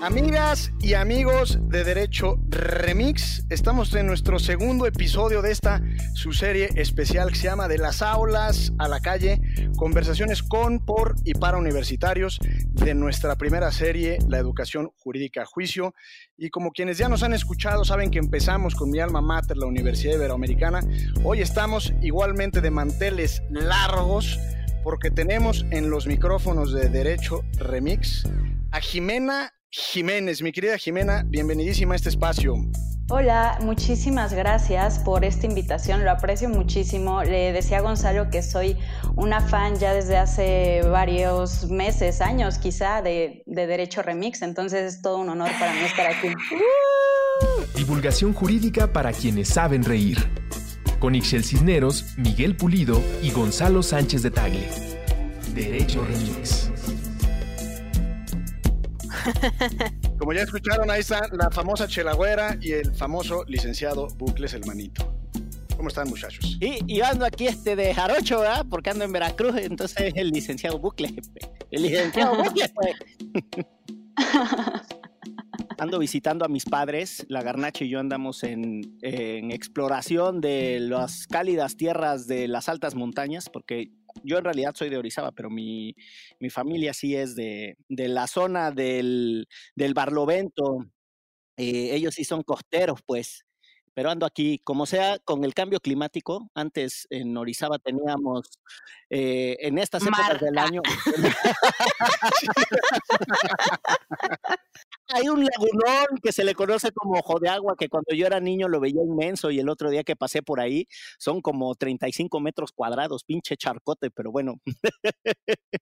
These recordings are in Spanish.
Amigas y amigos de Derecho Remix, estamos en nuestro segundo episodio de esta su serie especial que se llama De las aulas a la calle, conversaciones con, por y para universitarios de nuestra primera serie, La educación jurídica a juicio. Y como quienes ya nos han escuchado saben que empezamos con mi alma mater, la Universidad Iberoamericana, hoy estamos igualmente de manteles largos porque tenemos en los micrófonos de Derecho Remix a Jimena Jiménez. Mi querida Jimena, bienvenidísima a este espacio. Hola, muchísimas gracias por esta invitación, lo aprecio muchísimo. Le decía a Gonzalo que soy una fan ya desde hace varios meses, años quizá, de, de Derecho Remix, entonces es todo un honor para mí estar aquí. Divulgación jurídica para quienes saben reír. Con Ixel Cisneros, Miguel Pulido y Gonzalo Sánchez de Tagle. Derecho Remix. Como ya escucharon, ahí está la famosa Chelagüera y el famoso licenciado Bucles el Manito. ¿Cómo están, muchachos? Y, y ando aquí este de Jarocho, ¿verdad? Porque ando en Veracruz, entonces el licenciado Bucles. El licenciado Bucles, pues. Ando visitando a mis padres, la Garnacha y yo andamos en, en exploración de las cálidas tierras de las altas montañas, porque yo en realidad soy de Orizaba, pero mi, mi familia sí es de, de la zona del, del Barlovento. Eh, ellos sí son costeros, pues. Pero ando aquí, como sea, con el cambio climático. Antes en Orizaba teníamos, eh, en estas épocas del año. Un lagunón que se le conoce como ojo de agua, que cuando yo era niño lo veía inmenso y el otro día que pasé por ahí son como 35 metros cuadrados, pinche charcote, pero bueno.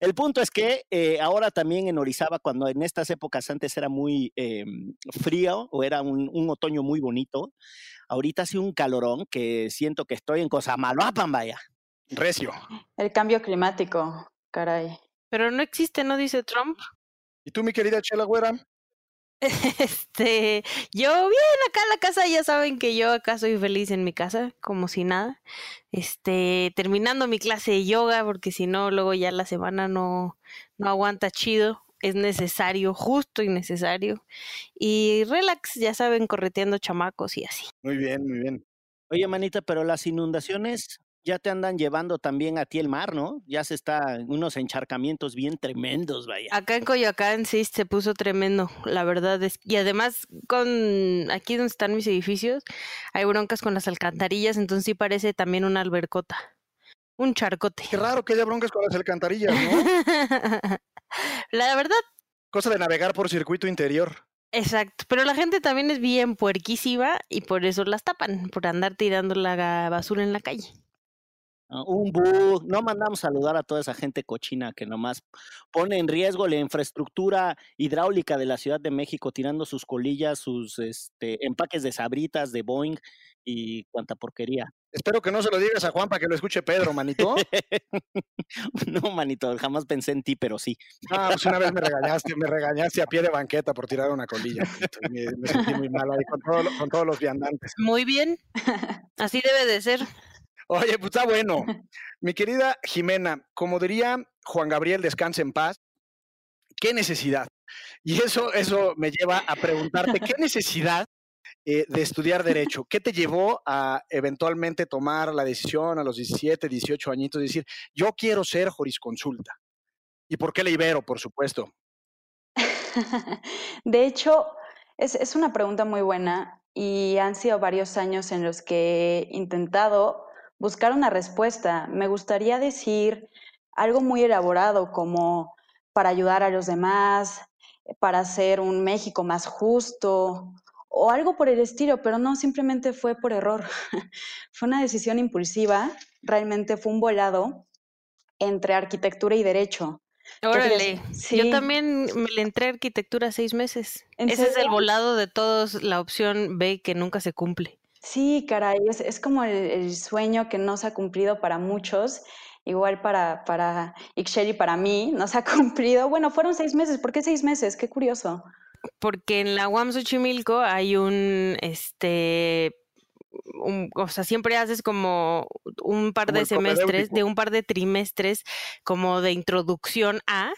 El punto es que eh, ahora también en Orizaba, cuando en estas épocas antes era muy eh, frío o era un, un, otoño muy bonito, ahorita hace un calorón que siento que estoy en Cosamaloapan, vaya. Recio. El cambio climático, caray. Pero no existe, ¿no? Dice Trump. ¿Y tú, mi querida Chelagüera? Este, yo bien acá en la casa, ya saben que yo acá soy feliz en mi casa, como si nada. Este, terminando mi clase de yoga, porque si no, luego ya la semana no, no aguanta chido. Es necesario, justo y necesario. Y relax, ya saben, correteando chamacos y así. Muy bien, muy bien. Oye, manita, pero las inundaciones ya te andan llevando también a ti el mar, ¿no? Ya se está unos encharcamientos bien tremendos, vaya. Acá en Coyoacán sí se puso tremendo, la verdad es. Y además, con aquí donde están mis edificios, hay broncas con las alcantarillas, entonces sí parece también una albercota. Un charcote. Qué raro que haya broncas con las alcantarillas, ¿no? la verdad. Cosa de navegar por circuito interior. Exacto, pero la gente también es bien puerquísima y por eso las tapan, por andar tirando la basura en la calle. Un bug, no mandamos saludar a toda esa gente cochina que nomás pone en riesgo la infraestructura hidráulica de la Ciudad de México, tirando sus colillas, sus este, empaques de sabritas, de Boeing y cuanta porquería. Espero que no se lo digas a Juan para que lo escuche Pedro, manito. no, manito, jamás pensé en ti, pero sí. Ah, pues una vez me regañaste, me regañaste a pie de banqueta por tirar una colilla. Me, me sentí muy mal ahí con, todo, con todos los viandantes. Muy bien, así debe de ser. Oye, pues está bueno. Mi querida Jimena, como diría Juan Gabriel, descanse en paz, ¿qué necesidad? Y eso, eso me lleva a preguntarte, ¿qué necesidad eh, de estudiar Derecho? ¿Qué te llevó a eventualmente tomar la decisión a los 17, 18 añitos de decir, yo quiero ser jurisconsulta? ¿Y por qué la Ibero, por supuesto? De hecho, es, es una pregunta muy buena y han sido varios años en los que he intentado buscar una respuesta. Me gustaría decir algo muy elaborado como para ayudar a los demás, para hacer un México más justo o algo por el estilo, pero no, simplemente fue por error. fue una decisión impulsiva, realmente fue un volado entre arquitectura y derecho. Órale, sí. yo también me le entré a arquitectura seis meses. Ese serio? es el volado de todos, la opción B que nunca se cumple. Sí, caray, es, es como el, el, sueño que no se ha cumplido para muchos, igual para, para Ixchel y para mí, no se ha cumplido. Bueno, fueron seis meses, ¿por qué seis meses? Qué curioso. Porque en la UAM Xochimilco hay un, este, un, o sea, siempre haces como un par como de semestres, de un par de trimestres como de introducción a,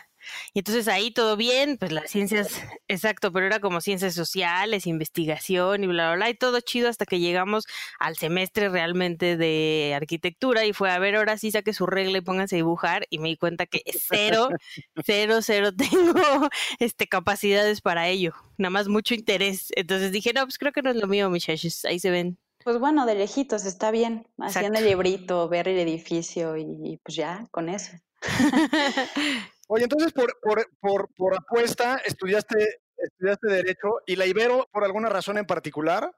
Y entonces ahí todo bien, pues las ciencias, exacto, pero era como ciencias sociales, investigación y bla, bla, bla, y todo chido hasta que llegamos al semestre realmente de arquitectura y fue a ver, ahora sí saque su regla y pónganse a dibujar y me di cuenta que cero, cero, cero tengo este, capacidades para ello, nada más mucho interés. Entonces dije, no, pues creo que no es lo mío, muchachos, ahí se ven. Pues bueno, de lejitos está bien, haciendo el librito, ver el edificio y pues ya, con eso. Oye, entonces por, por, por, por apuesta estudiaste, estudiaste Derecho y la Ibero por alguna razón en particular.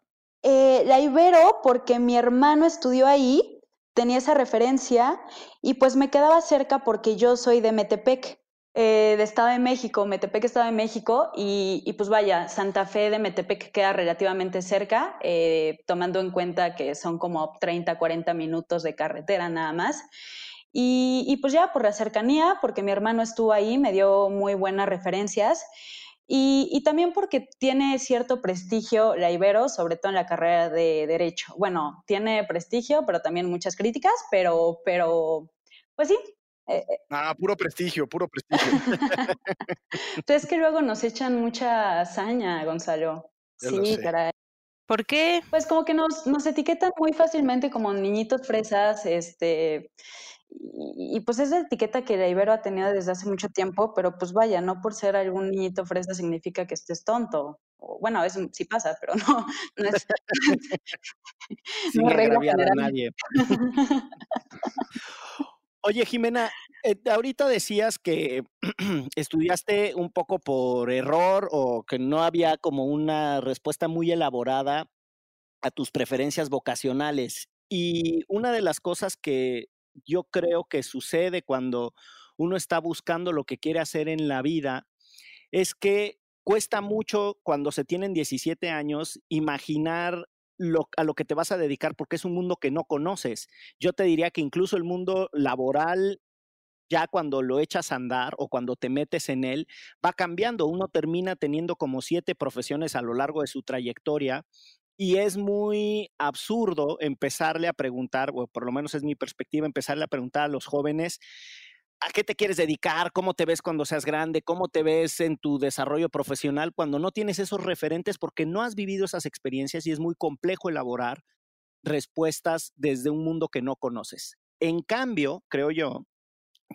Eh, la Ibero porque mi hermano estudió ahí, tenía esa referencia y pues me quedaba cerca porque yo soy de Metepec. Eh, de Estado de México, Metepec, Estado de México, y, pues vaya, Santa Fe de Metepec queda relativamente cerca, eh, tomando en cuenta que son como 30, 40 minutos de carretera nada más. Y, y, pues ya por la cercanía, porque mi hermano estuvo ahí, me dio muy buenas referencias. Y, y, también porque tiene cierto prestigio la Ibero, sobre todo en la carrera de Derecho. Bueno, tiene prestigio, pero también muchas críticas, pero, pero pues sí, eh, eh. ah, puro prestigio, puro prestigio. Entonces que luego nos echan mucha hazaña, Gonzalo. sí, caray. ¿Por qué? Pues como que nos, nos etiquetan muy fácilmente como niñitos fresas, este, y, pues esa etiqueta que la Ibero ha tenido desde hace mucho tiempo, pero pues vaya, no por ser algún niñito fresa significa que estés tonto. Bueno, a veces sí pasa, pero no, no es... No a nadie. Oye, Jimena, eh, ahorita decías que estudiaste un poco por error o que no había como una respuesta muy elaborada a tus preferencias vocacionales. Y una de las cosas que yo creo que sucede cuando uno está buscando lo que quiere hacer en la vida es que cuesta mucho cuando se tienen 17 años imaginar a lo que te vas a dedicar porque es un mundo que no conoces. Yo te diría que incluso el mundo laboral, ya cuando lo echas a andar o cuando te metes en él, va cambiando. Uno termina teniendo como siete profesiones a lo largo de su trayectoria y es muy absurdo empezarle a preguntar, o por lo menos es mi perspectiva, empezarle a preguntar a los jóvenes ¿A qué te quieres dedicar? ¿Cómo te ves cuando seas grande? ¿Cómo te ves en tu desarrollo profesional cuando no tienes esos referentes porque no has vivido esas experiencias y es muy complejo elaborar respuestas desde un mundo que no conoces? En cambio, creo yo,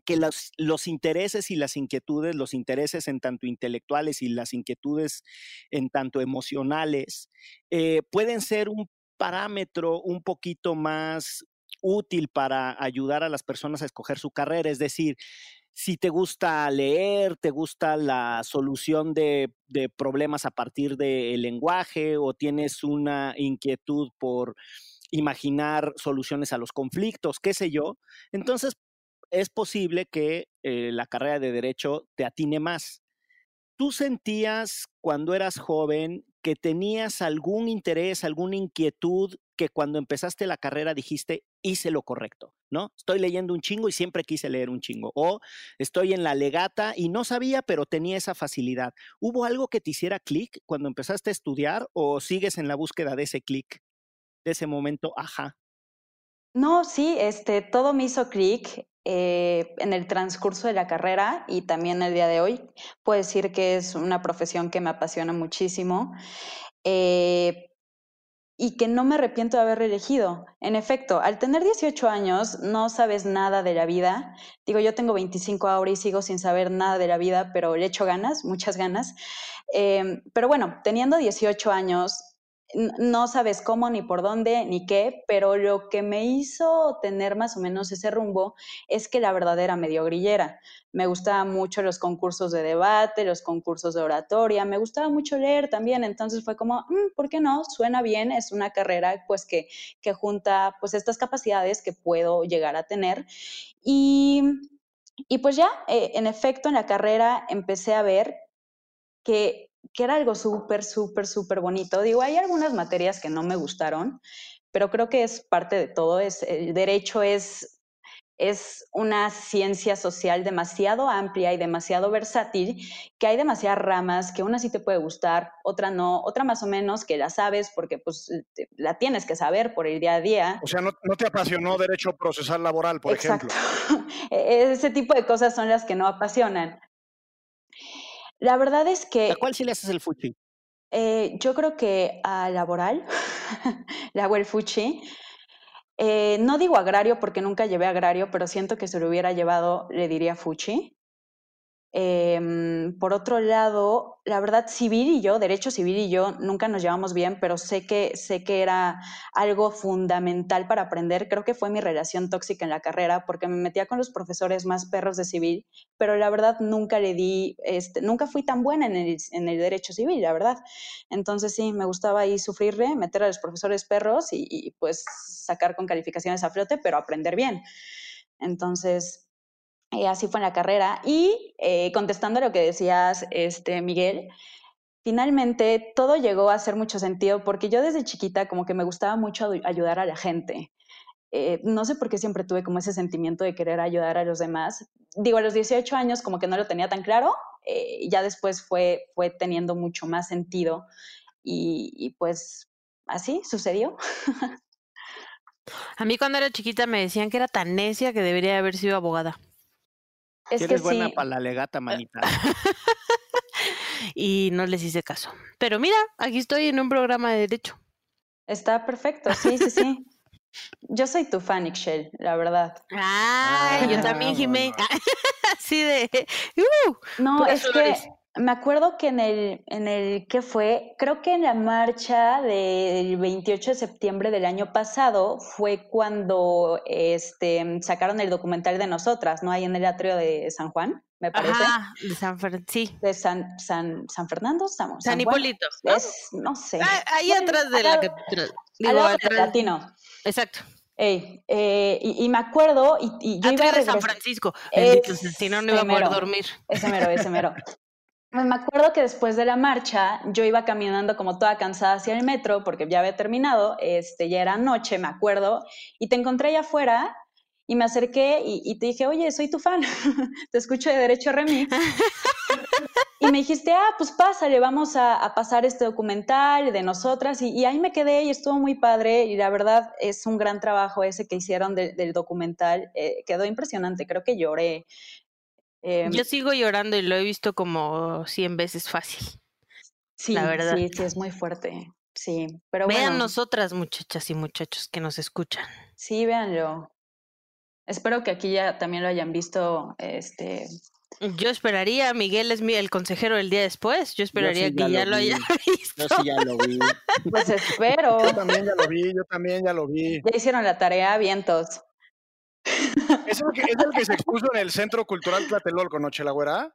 que los, intereses y las inquietudes, los intereses en tanto intelectuales y las inquietudes en tanto emocionales, eh, pueden ser un parámetro un poquito más útil para ayudar a las personas a escoger su carrera. Es decir, si te gusta leer, te gusta la solución de, problemas a partir del lenguaje o tienes una inquietud por imaginar soluciones a los conflictos, qué sé yo, entonces es posible que eh, la carrera de derecho te atine más. ¿Tú sentías cuando eras joven que tenías algún interés, alguna inquietud que cuando empezaste la carrera dijiste, hice lo correcto, ¿no? Estoy leyendo un chingo y siempre quise leer un chingo. O estoy en la legata y no sabía, pero tenía esa facilidad. ¿Hubo algo que te hiciera clic cuando empezaste a estudiar o sigues en la búsqueda de ese clic, de ese momento, ajá? No, sí, este, todo me hizo clic eh, en el transcurso de la carrera y también el día de hoy. Puedo decir que es una profesión que me apasiona muchísimo. Eh, y que no me arrepiento de haber elegido. En efecto, al tener 18 años no sabes nada de la vida. Digo, yo tengo 25 ahora y sigo sin saber nada de la vida, pero le echo ganas, muchas ganas. Eh, pero bueno, teniendo 18 años, no sabes cómo, ni por dónde, ni qué, pero lo que me hizo tener más o menos ese rumbo es que la verdadera medio grillera. Me gustaban mucho los concursos de debate, los concursos de oratoria, me gustaba mucho leer también, entonces fue como, mm, ¿por qué no? Suena bien, es una carrera pues que, que junta pues estas capacidades que puedo llegar a tener. Y, y pues ya, eh, en efecto, en la carrera empecé a ver que que era algo súper, súper, súper bonito. Digo, hay algunas materias que no me gustaron, pero creo que es parte de todo. Es, el derecho es, es una ciencia social demasiado amplia y demasiado versátil, que hay demasiadas ramas, que una sí te puede gustar, otra no, otra más o menos que la sabes porque pues la tienes que saber por el día a día. O sea, no, no te apasionó derecho procesal laboral, por Exacto. ejemplo. Ese tipo de cosas son las que no apasionan La verdad es que... ¿A cuál sí le haces el fuchi? Eh, yo creo que a laboral le hago el fuchi. Eh, no digo agrario porque nunca llevé agrario, pero siento que si lo hubiera llevado le diría fuchi. Em, por otro lado, la verdad, civil y yo, derecho civil y yo, nunca nos llevamos bien, pero sé que, sé que era algo fundamental para aprender. Creo que fue mi relación tóxica en la carrera, porque me metía con los profesores más perros de civil, pero la verdad nunca le di, este, nunca fui tan buena en el, en el derecho civil, la verdad. Entonces sí, me gustaba ahí sufrirle, meter a los profesores perros y, y pues sacar con calificaciones a flote, pero aprender bien. Entonces, así fue en la carrera. Y eh, contestando a lo que decías, este, Miguel, finalmente todo llegó a hacer mucho sentido porque yo desde chiquita como que me gustaba mucho ayudar a la gente. Eh, no sé por qué siempre tuve como ese sentimiento de querer ayudar a los demás. Digo, a los 18 años como que no lo tenía tan claro, eh, ya después fue, fue teniendo mucho más sentido y, y pues así sucedió. A mí cuando era chiquita me decían que era tan necia que debería haber sido abogada. Es eres buena para la legata, manita. y no les hice caso. Pero mira, aquí estoy en un programa de derecho. Está perfecto, sí, sí, sí. Yo soy tu fan, Ixchel, la verdad. Ay, yo también, Jimé. Así de. Uh, no, es que me acuerdo que en el, en el, ¿qué fue? Creo que en la marcha del 28 de septiembre del año pasado fue cuando este, sacaron el documental de nosotras, ¿no? Ahí en el atrio de San Juan, me parece. Ajá, de San sí. De San, San, San Fernando, San, San, Hipólito. ¿no? Es, no sé. Ah, ahí atrás de la catedral. Digo, atrás. Latino. Exacto. Ey, eh, y, y, me acuerdo, y, y yo iba a de San Francisco, si no, no iba a poder dormir. Ese mero, ese mero. Me acuerdo que después de la marcha yo iba caminando como toda cansada hacia el metro porque ya había terminado, este, ya era noche, me acuerdo, y te encontré allá afuera y me acerqué y, te dije, oye, soy tu fan, te escucho de Derecho Remix. y me dijiste, ah, pues pásale, vamos a, pasar este documental de nosotras. Y, ahí me quedé y estuvo muy padre. Y la verdad es un gran trabajo ese que hicieron del documental. Eh, quedó impresionante, creo que lloré. Em, Yo sigo llorando y lo he visto como 100 veces fácil. Sí, la verdad. Sí, sí, es muy fuerte. Sí, pero Vean nosotras, muchachas y muchachos que nos escuchan. Sí, véanlo. Espero que aquí ya también lo hayan visto. Este. Yo esperaría, Miguel es mi, el consejero del día después. Yo esperaría que ya lo, haya visto. Yo sí ya lo vi. Pues espero. Yo también ya lo vi, yo también ya lo vi. Ya hicieron la tarea, vientos. ¿Es el, que, es el que se expuso en el Centro Cultural Tlatelolco, ¿no, Chelagüera?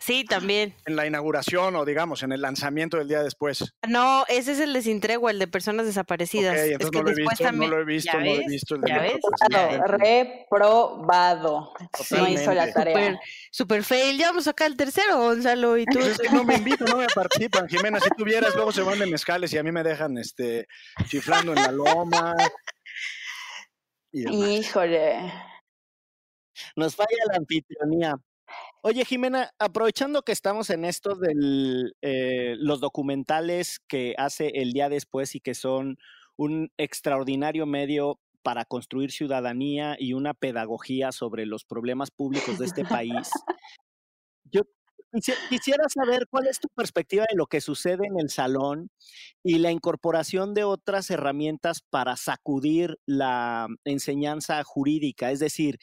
Sí, también. En la inauguración o digamos en el lanzamiento del día después. No, ese es el de Sintregua, el de personas desaparecidas. Okay, entonces no, lo he visto, no lo he visto, no lo he visto, El de reprobado. No hizo la tarea. Super, fail. Ya vamos acá el tercero, Gonzalo, y tú. Pues es que no me invitan, no me participan. Jimena, si tuvieras, luego se van de mezcales y a mí me dejan este chiflando en la loma. Híjole. Nos falla la anfitrionía. Oye, Jimena, aprovechando que estamos en esto de eh, los documentales que hace el día después y que son un extraordinario medio para construir ciudadanía y una pedagogía sobre los problemas públicos de este país, Quisiera saber cuál es tu perspectiva de lo que sucede en el salón y la incorporación de otras herramientas para sacudir la enseñanza jurídica. Es decir,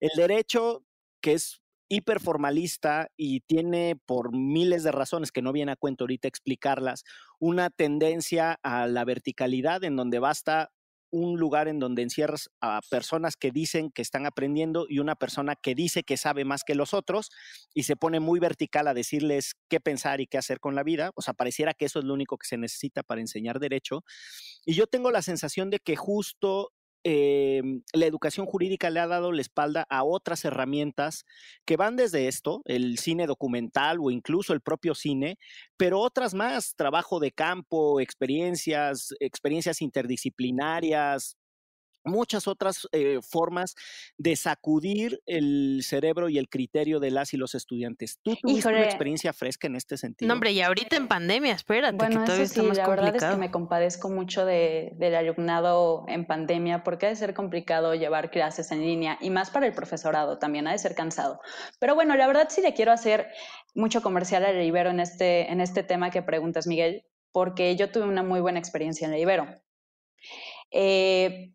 el derecho que es hiperformalista y tiene por miles de razones que no viene a cuento ahorita explicarlas, una tendencia a la verticalidad en donde basta un lugar en donde encierras a personas que dicen que están aprendiendo y una persona que dice que sabe más que los otros y se pone muy vertical a decirles qué pensar y qué hacer con la vida. O sea, pareciera que eso es lo único que se necesita para enseñar derecho. Y yo tengo la sensación de que justo eh, la educación jurídica le ha dado la espalda a otras herramientas que van desde esto, el cine documental o incluso el propio cine, pero otras más, trabajo de campo, experiencias, experiencias interdisciplinarias, muchas otras eh, formas de sacudir el cerebro y el criterio de las y los estudiantes. ¿Tú tuviste una experiencia fresca en este sentido? No, hombre, y ahorita en pandemia, espérate, bueno, que todavía sí, la verdad es que me compadezco mucho de, del alumnado en pandemia porque ha de ser complicado llevar clases en línea y más para el profesorado también, ha de ser cansado. Pero bueno, la verdad sí le quiero hacer mucho comercial a Ibero en este, en este tema que preguntas, Miguel, porque yo tuve una muy buena experiencia en la Ibero. Eh,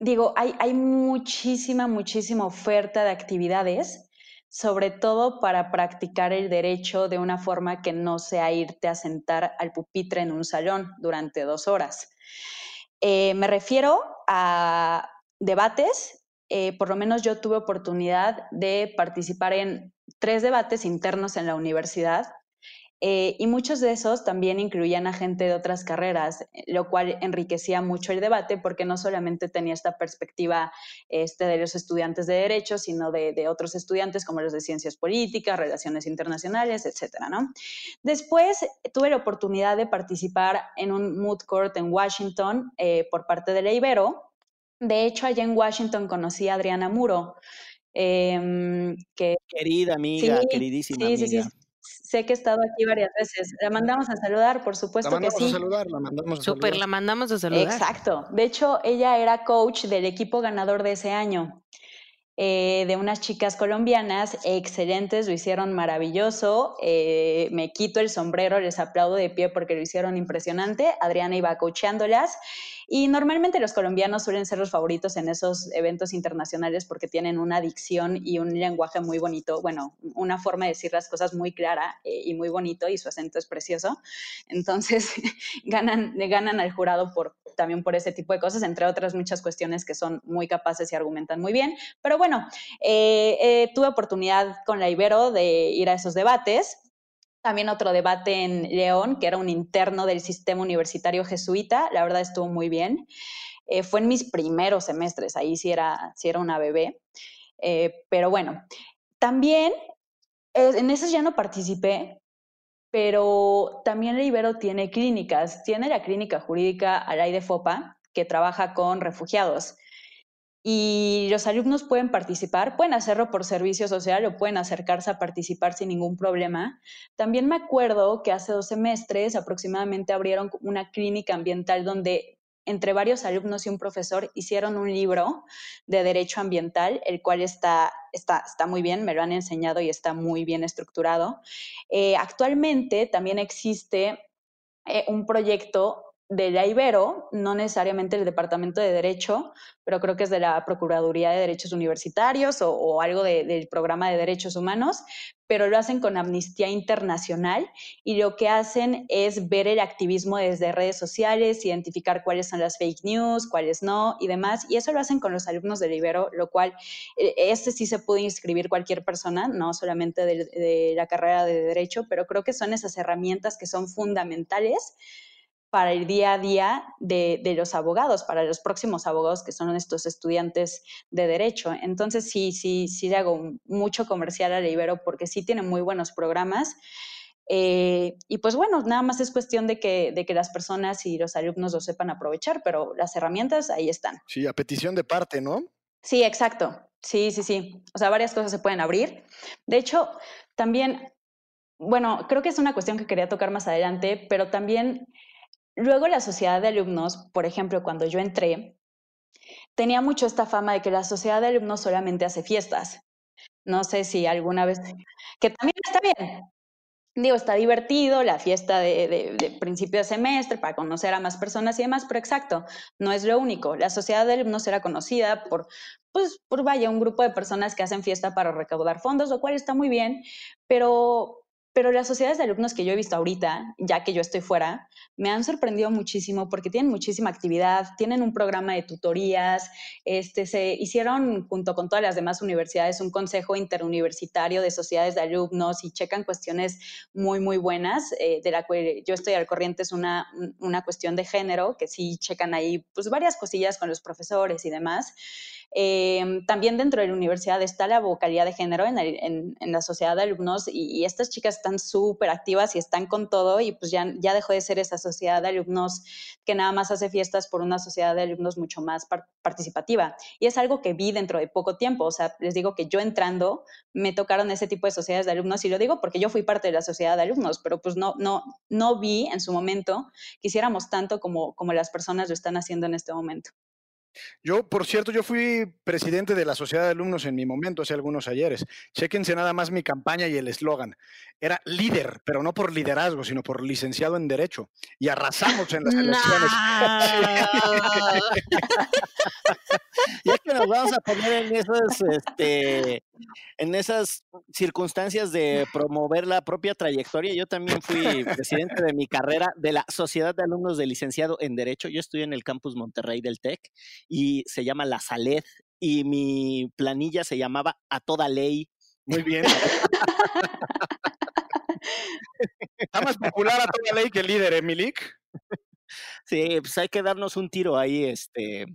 digo, hay, muchísima, muchísima oferta de actividades, sobre todo para practicar el derecho de una forma que no sea irte a sentar al pupitre en un salón durante dos horas. Eh, me refiero a debates, eh, por lo menos yo tuve oportunidad de participar en tres debates internos en la universidad eh, y muchos de esos también incluían a gente de otras carreras, lo cual enriquecía mucho el debate porque no solamente tenía esta perspectiva este, de los estudiantes de Derecho, sino de, otros estudiantes como los de Ciencias Políticas, Relaciones Internacionales, etc. ¿no? Después tuve la oportunidad de participar en un mood court en Washington eh, por parte de la Ibero. De hecho, allá en Washington conocí a Adriana Muro. Em, que, Querida amiga, queridísima sí, amiga. Sí, Sé que he estado aquí varias veces. La mandamos a saludar, por supuesto que sí. A saludar, la mandamos a Super, la mandamos a saludar. Exacto. De hecho, ella era coach del equipo ganador de ese año. Eh, de unas chicas colombianas excelentes, lo hicieron maravilloso. Eh, me quito el sombrero, les aplaudo de pie porque lo hicieron impresionante. Adriana iba coacheándolas y normalmente los colombianos suelen ser los favoritos en esos eventos internacionales porque tienen una adicción y un lenguaje muy bonito, bueno, una forma de decir las cosas muy clara eh, y muy bonito y su acento es precioso. Entonces, ganan, ganan al jurado por, también por ese tipo de cosas, entre otras muchas cuestiones que son muy capaces y argumentan muy bien. Pero bueno, eh, eh, tuve oportunidad con la Ibero de ir a esos debates también otro debate en León, que era un interno del sistema universitario jesuita. La verdad estuvo muy bien. Eh, fue en mis primeros semestres, ahí sí era, sí era una bebé. Eh, pero bueno, también en esos ya no participé, pero también el Ibero tiene clínicas. Tiene la clínica jurídica Alay de Fopa, que trabaja con refugiados y los alumnos pueden participar, pueden hacerlo por servicio social o pueden acercarse a participar sin ningún problema. También me acuerdo que hace dos semestres aproximadamente abrieron una clínica ambiental donde entre varios alumnos y un profesor hicieron un libro de derecho ambiental, el cual está, está, está muy bien, me lo han enseñado y está muy bien estructurado. Eh, actualmente también existe eh, un proyecto de la Ibero, no necesariamente el Departamento de Derecho, pero creo que es de la Procuraduría de Derechos Universitarios o, algo del programa de derechos humanos, pero lo hacen con Amnistía Internacional y lo que hacen es ver el activismo desde redes sociales, identificar cuáles son las fake news, cuáles no y demás, y eso lo hacen con los alumnos de Ibero, lo cual este sí se puede inscribir cualquier persona, no solamente de la carrera de Derecho, pero creo que son esas herramientas que son fundamentales para el día a día de, los abogados, para los próximos abogados que son estos estudiantes de derecho. Entonces sí, sí, sí le hago mucho comercial a Ibero porque sí tiene muy buenos programas. Eh, y pues bueno, nada más es cuestión de que, de que las personas y los alumnos lo sepan aprovechar, pero las herramientas ahí están. Sí, a petición de parte, ¿no? Sí, exacto. Sí, sí, sí. O sea, varias cosas se pueden abrir. De hecho, también, bueno, creo que es una cuestión que quería tocar más adelante, pero también Luego la sociedad de alumnos, por ejemplo, cuando yo entré, tenía mucho esta fama de que la sociedad de alumnos solamente hace fiestas. No sé si alguna vez, que también está bien. Digo, está divertido la fiesta de, principio de semestre para conocer a más personas y demás, pero exacto, no es lo único. La sociedad de alumnos era conocida por, pues, por vaya, un grupo de personas que hacen fiesta para recaudar fondos, lo cual está muy bien, pero pero las sociedades de alumnos que yo he visto ahorita, ya que yo estoy fuera, me han sorprendido muchísimo porque tienen muchísima actividad, tienen un programa de tutorías, este, se hicieron junto con todas las demás universidades un consejo interuniversitario de sociedades de alumnos y checan cuestiones muy, muy buenas, eh, de la que yo estoy al corriente, es una, una cuestión de género, que sí checan ahí pues varias cosillas con los profesores y demás. Em, también dentro de la universidad está la vocalidad de género en, la sociedad de alumnos y, estas chicas están súper activas y están con todo y pues ya, ya dejó de ser esa sociedad de alumnos que nada más hace fiestas por una sociedad de alumnos mucho más participativa. Y es algo que vi dentro de poco tiempo. O sea, les digo que yo entrando me tocaron ese tipo de sociedades de alumnos y lo digo porque yo fui parte de la sociedad de alumnos, pero pues no, no, no vi en su momento que hiciéramos tanto como, como las personas lo están haciendo en este momento. Yo, por cierto, yo fui presidente de la Sociedad de Alumnos en mi momento, hace algunos ayeres. Chéquense nada más mi campaña y el eslogan. Era líder, pero no por liderazgo, sino por licenciado en Derecho. Y arrasamos en las elecciones. ya que nos vamos a poner en esas, este, en esas circunstancias de promover la propia trayectoria, yo también fui presidente de mi carrera de la Sociedad de Alumnos de Licenciado en Derecho. Yo estoy en el campus Monterrey del TEC y se llama La Saled y mi planilla se llamaba A Toda Ley. Muy bien. Está más popular a toda ley que el líder, ¿eh, Sí, pues hay que darnos un tiro ahí, este,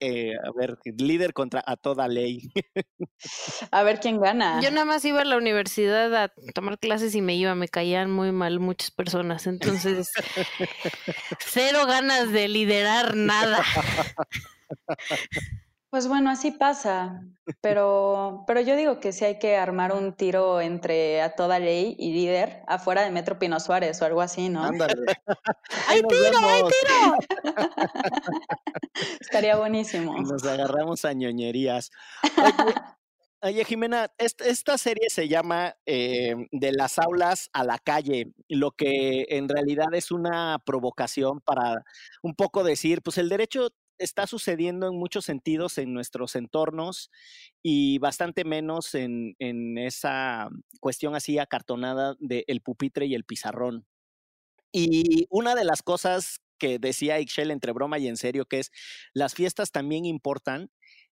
eh, a ver, líder contra a toda ley. A ver quién gana. Yo nada más iba a la universidad a tomar clases y me iba, me caían muy mal muchas personas, entonces cero ganas de liderar nada. Pues bueno, así pasa, pero, pero yo digo que sí hay que armar un tiro entre a toda ley y líder afuera de Metro Pino Suárez o algo así, ¿no? Ándale. ¡Hay tiro, hay tiro! Estaría buenísimo. Nos agarramos a ñoñerías. Oye, Jimena, esta, serie se llama eh, De las aulas a la calle, lo que en realidad es una provocación para un poco decir, pues el derecho está sucediendo en muchos sentidos en nuestros entornos y bastante menos en, esa cuestión así acartonada del el pupitre y el pizarrón. Y una de las cosas que decía Ixchel entre broma y en serio, que es las fiestas también importan.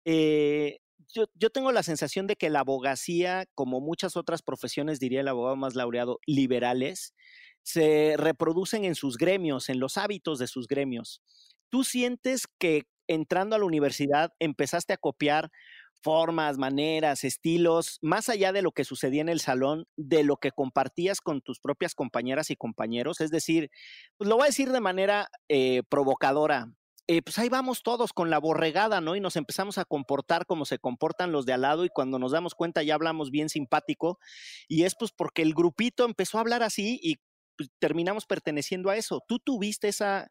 Eh, yo, yo, tengo la sensación de que la abogacía, como muchas otras profesiones, diría el abogado más laureado, liberales, se reproducen en sus gremios, en los hábitos de sus gremios. ¿Tú sientes que entrando a la universidad empezaste a copiar formas, maneras, estilos, más allá de lo que sucedía en el salón, de lo que compartías con tus propias compañeras y compañeros? Es decir, pues lo voy a decir de manera eh, provocadora. Eh, pues ahí vamos todos con la borregada, ¿no? Y nos empezamos a comportar como se comportan los de al lado y cuando nos damos cuenta ya hablamos bien simpático y es pues porque el grupito empezó a hablar así y pues, terminamos perteneciendo a eso. ¿Tú tuviste esa,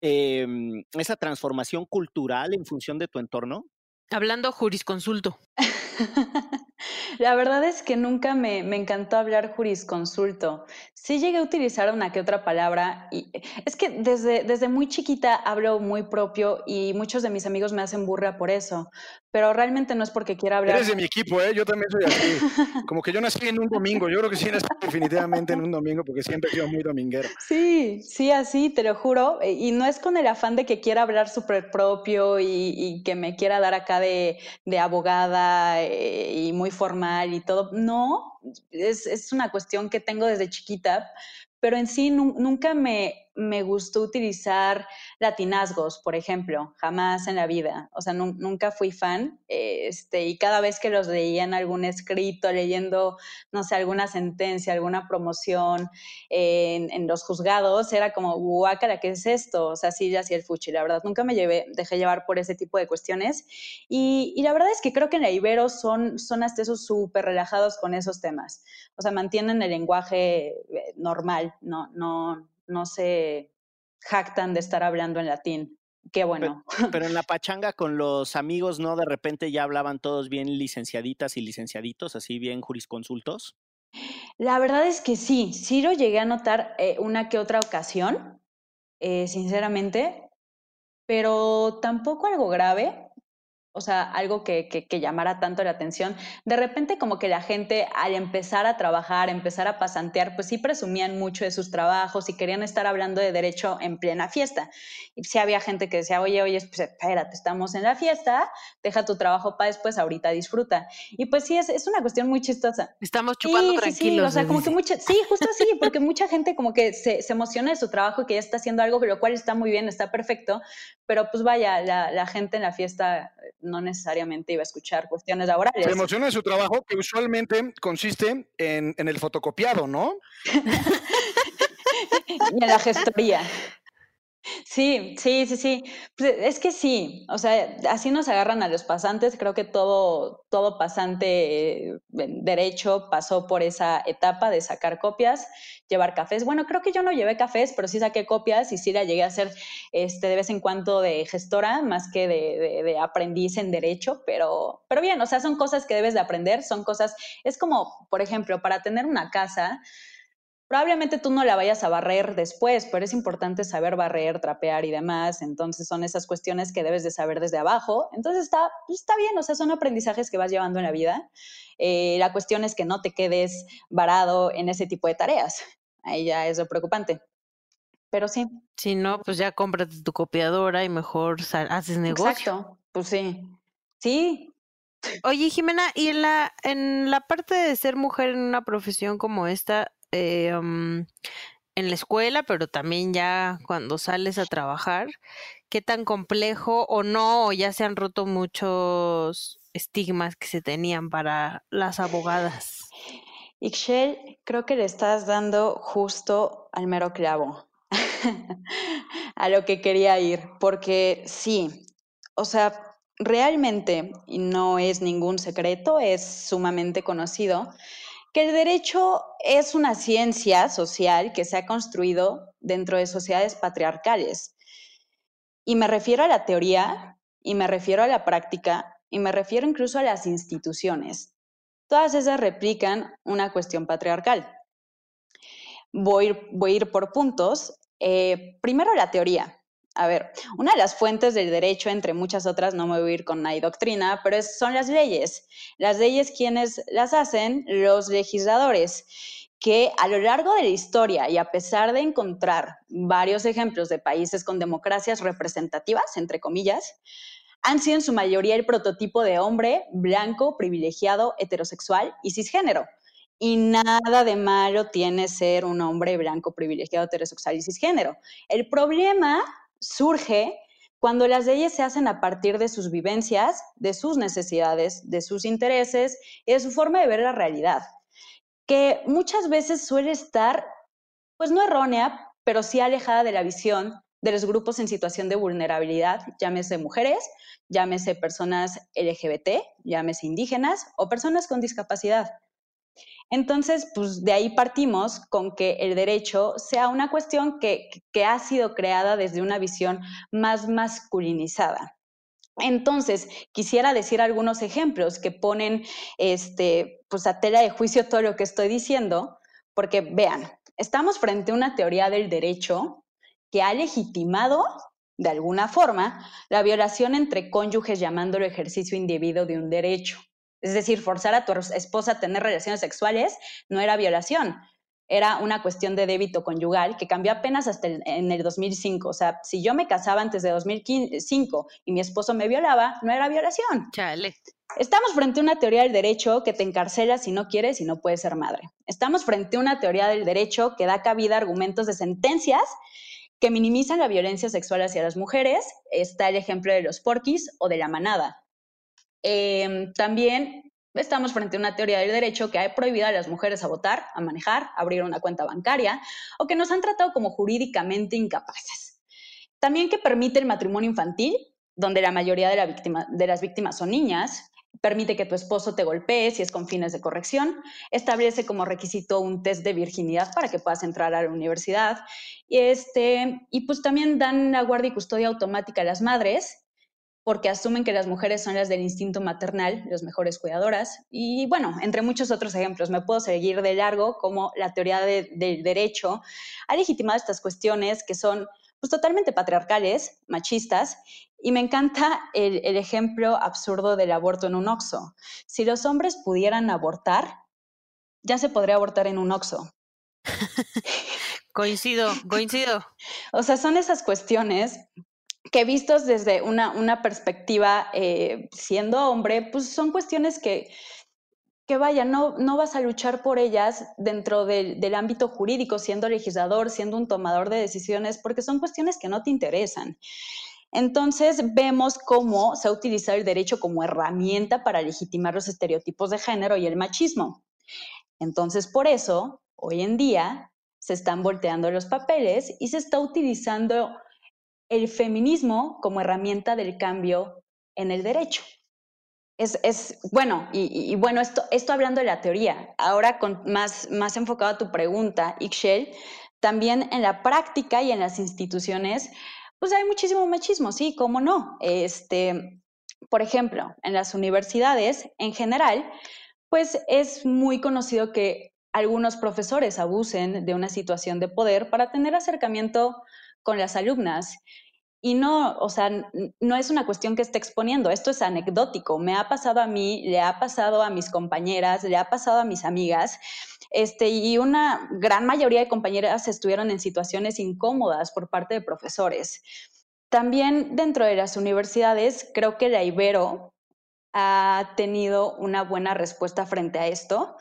Em, esa transformación cultural en función de tu entorno? Hablando jurisconsulto. La verdad es que nunca me, me, encantó hablar jurisconsulto. Sí llegué a utilizar una que otra palabra y es que desde, desde muy chiquita hablo muy propio y muchos de mis amigos me hacen burra por eso, pero realmente no es porque quiera hablar. Eres de mi equipo, ¿eh? Yo también soy así. Como que yo nací en un domingo. Yo creo que sí nací definitivamente en un domingo porque siempre he sido muy dominguero. Sí, sí, así, te lo juro. Eh, y no es con el afán de que quiera hablar súper propio y, que me quiera dar acá de, de abogada eh, y muy formal y todo. No, es, es una cuestión que tengo desde chiquita, pero en sí nunca me, me gustó utilizar latinazgos, por ejemplo, jamás en la vida. O sea, nunca fui fan. Este, y cada vez que los leía en algún escrito, leyendo, no sé, alguna sentencia, alguna promoción en, los juzgados, era como, guácara, ¿qué es esto? O sea, sí, ya hacía el fuchi, la verdad. Nunca me llevé, dejé llevar por ese tipo de cuestiones. Y, y la verdad es que creo que en la Ibero son, son hasta esos súper relajados con esos temas. O sea, mantienen el lenguaje eh, normal, no, no, no se jactan de estar hablando en latín. Qué bueno. Pero, en la pachanga con los amigos, ¿no? De repente ya hablaban todos bien licenciaditas y licenciaditos, así bien jurisconsultos. La verdad es que sí, sí lo llegué a notar eh, una que otra ocasión, eh, sinceramente, pero tampoco algo grave o sea, algo que, que, llamara tanto la atención. De repente como que la gente al empezar a trabajar, empezar a pasantear, pues sí presumían mucho de sus trabajos y querían estar hablando de derecho en plena fiesta. Y sí había gente que decía, oye, oye, pues espérate, estamos en la fiesta, deja tu trabajo para después, ahorita disfruta. Y pues sí, es, es una cuestión muy chistosa. Estamos chupando tranquilos. Sí, sí, o sea, como que mucha, sí, justo así, porque mucha gente como que se, se emociona de su trabajo, que ya está haciendo algo, lo cual está muy bien, está perfecto, pero pues vaya, la, la gente en la fiesta no necesariamente iba a escuchar cuestiones laborales. Se emociona en su trabajo, que usualmente consiste en, en el fotocopiado, ¿no? y en la gestoría. Sí, sí, sí, sí. Pues, es que sí, o sea, así nos agarran a los pasantes. Creo que todo, todo pasante eh, derecho pasó por esa etapa de sacar copias, llevar cafés. Bueno, creo que yo no llevé cafés, pero sí saqué copias y sí la llegué a hacer este, de vez en cuando de gestora, más que de, de aprendiz en derecho, pero, pero bien, o sea, son cosas que debes de aprender, son cosas, es como, por ejemplo, para tener una casa, Probablemente tú no la vayas a barrer después, pero es importante saber barrer, trapear y demás. Entonces son esas cuestiones que debes de saber desde abajo. Entonces está, pues, está bien, o sea, son aprendizajes que vas llevando en la vida. Eh, la cuestión es que no te quedes varado en ese tipo de tareas. Ahí ya es lo preocupante. Pero sí. Si no, pues ya cómprate tu copiadora y mejor haces negocio. Exacto, pues sí. Sí, Oye, Jimena, y en la, en la parte de ser mujer en una profesión como esta, eh, en la escuela, pero también ya cuando sales a trabajar, qué tan complejo o no, o ya se han roto muchos estigmas que se tenían para las abogadas. Ixchel, creo que le estás dando justo al mero clavo a lo que quería ir, porque sí, o sea, realmente, y no es ningún secreto, es sumamente conocido, que el derecho es una ciencia social que se ha construido dentro de sociedades patriarcales. Y me refiero a la teoría, y me refiero a la práctica, y me refiero incluso a las instituciones. Todas esas replican una cuestión patriarcal. Voy, voy a ir por puntos. Eh, primero la teoría. A ver, una de las fuentes del derecho, entre muchas otras, no me voy a ir con hay doctrina, pero son las leyes. Las leyes, quienes las hacen? Los legisladores que a lo largo de la historia y a pesar de encontrar varios ejemplos de países con democracias representativas, entre comillas, han sido en su mayoría el prototipo de hombre blanco, privilegiado, heterosexual y cisgénero. Y nada de malo tiene ser un hombre blanco, privilegiado, heterosexual y cisgénero. El problema surge cuando las leyes se hacen a partir de sus vivencias, de sus necesidades, de sus intereses y de su forma de ver la realidad, que muchas veces suele estar, pues no errónea, pero sí alejada de la visión de los grupos en situación de vulnerabilidad, llámese mujeres, llámese personas LGBT, llámese indígenas o personas con discapacidad. Entonces, pues de ahí partimos con que el derecho sea una cuestión que, ha sido creada desde una visión más masculinizada. Entonces, quisiera decir algunos ejemplos que ponen este, pues a tela de juicio todo lo que estoy diciendo, porque vean, estamos frente a una teoría del derecho que ha legitimado de alguna forma la violación entre cónyuges llamándolo ejercicio individuo de un derecho. Es decir, forzar a tu esposa a tener relaciones sexuales no era violación, era una cuestión de débito conyugal que cambió apenas hasta el, en el 2005. O sea, si yo me casaba antes de 2005 y mi esposo me violaba, no era violación. Chale. Estamos frente a una teoría del derecho que te encarcela si no quieres y no puedes ser madre. Estamos frente a una teoría del derecho que da cabida a argumentos de sentencias que minimizan la violencia sexual hacia las mujeres. Está el ejemplo de los porquis o de la manada. Em, también estamos frente a una teoría del derecho que ha prohibido a las mujeres a votar, a manejar, a abrir una cuenta bancaria o que nos han tratado como jurídicamente incapaces. También que permite el matrimonio infantil, donde la mayoría de, las víctimas son niñas, permite que tu esposo te golpee si es con fines de corrección, establece como requisito un test de virginidad para que puedas entrar a la universidad, y, este, y pues también dan la guardia y custodia automática a las madres, porque asumen que las mujeres son las del instinto maternal, las mejores cuidadoras. Y bueno, entre muchos otros ejemplos, me puedo seguir de largo como la teoría del derecho ha legitimado estas cuestiones que son pues, totalmente patriarcales, machistas, y me encanta el, el ejemplo absurdo del aborto en un oxo. Si los hombres pudieran abortar, ya se podría abortar en un oxo. coincido, coincido. O sea, son esas cuestiones que vistos desde una, una perspectiva eh, siendo hombre, pues son cuestiones que, que vaya, no, no vas a luchar por ellas dentro del, del, ámbito jurídico, siendo legislador, siendo un tomador de decisiones, porque son cuestiones que no te interesan. Entonces vemos cómo se ha utilizado el derecho como herramienta para legitimar los estereotipos de género y el machismo. Entonces, por eso, hoy en día, se están volteando los papeles y se está utilizando el feminismo como herramienta del cambio en el derecho. Es, bueno, y, bueno, esto, esto hablando de la teoría, ahora con más, más enfocado a tu pregunta, Ixchel, también en la práctica y en las instituciones, pues hay muchísimo machismo, sí, cómo no. Este, por ejemplo, en las universidades en general, pues es muy conocido que algunos profesores abusen de una situación de poder para tener acercamiento con las alumnas. Y no, o sea, no es una cuestión que esté exponiendo, esto es anecdótico. Me ha pasado a mí, le ha pasado a mis compañeras, le ha pasado a mis amigas, este, y una gran mayoría de compañeras estuvieron en situaciones incómodas por parte de profesores. También dentro de las universidades, creo que la Ibero ha tenido una buena respuesta frente a esto.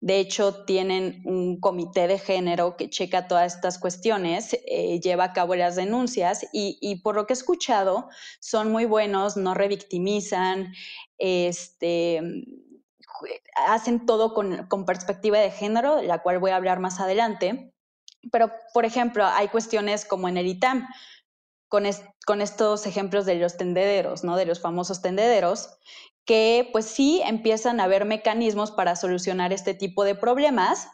De hecho, tienen un comité de género que checa todas estas cuestiones, eh, lleva a cabo las denuncias y, por lo que he escuchado, son muy buenos, no revictimizan, este, hacen todo con, perspectiva de género, de la cual voy a hablar más adelante. Pero, por ejemplo, hay cuestiones como en el ITAM, con, con estos ejemplos de los tendederos, ¿no? De los famosos tendederos, que pues sí empiezan a haber mecanismos para solucionar este tipo de problemas,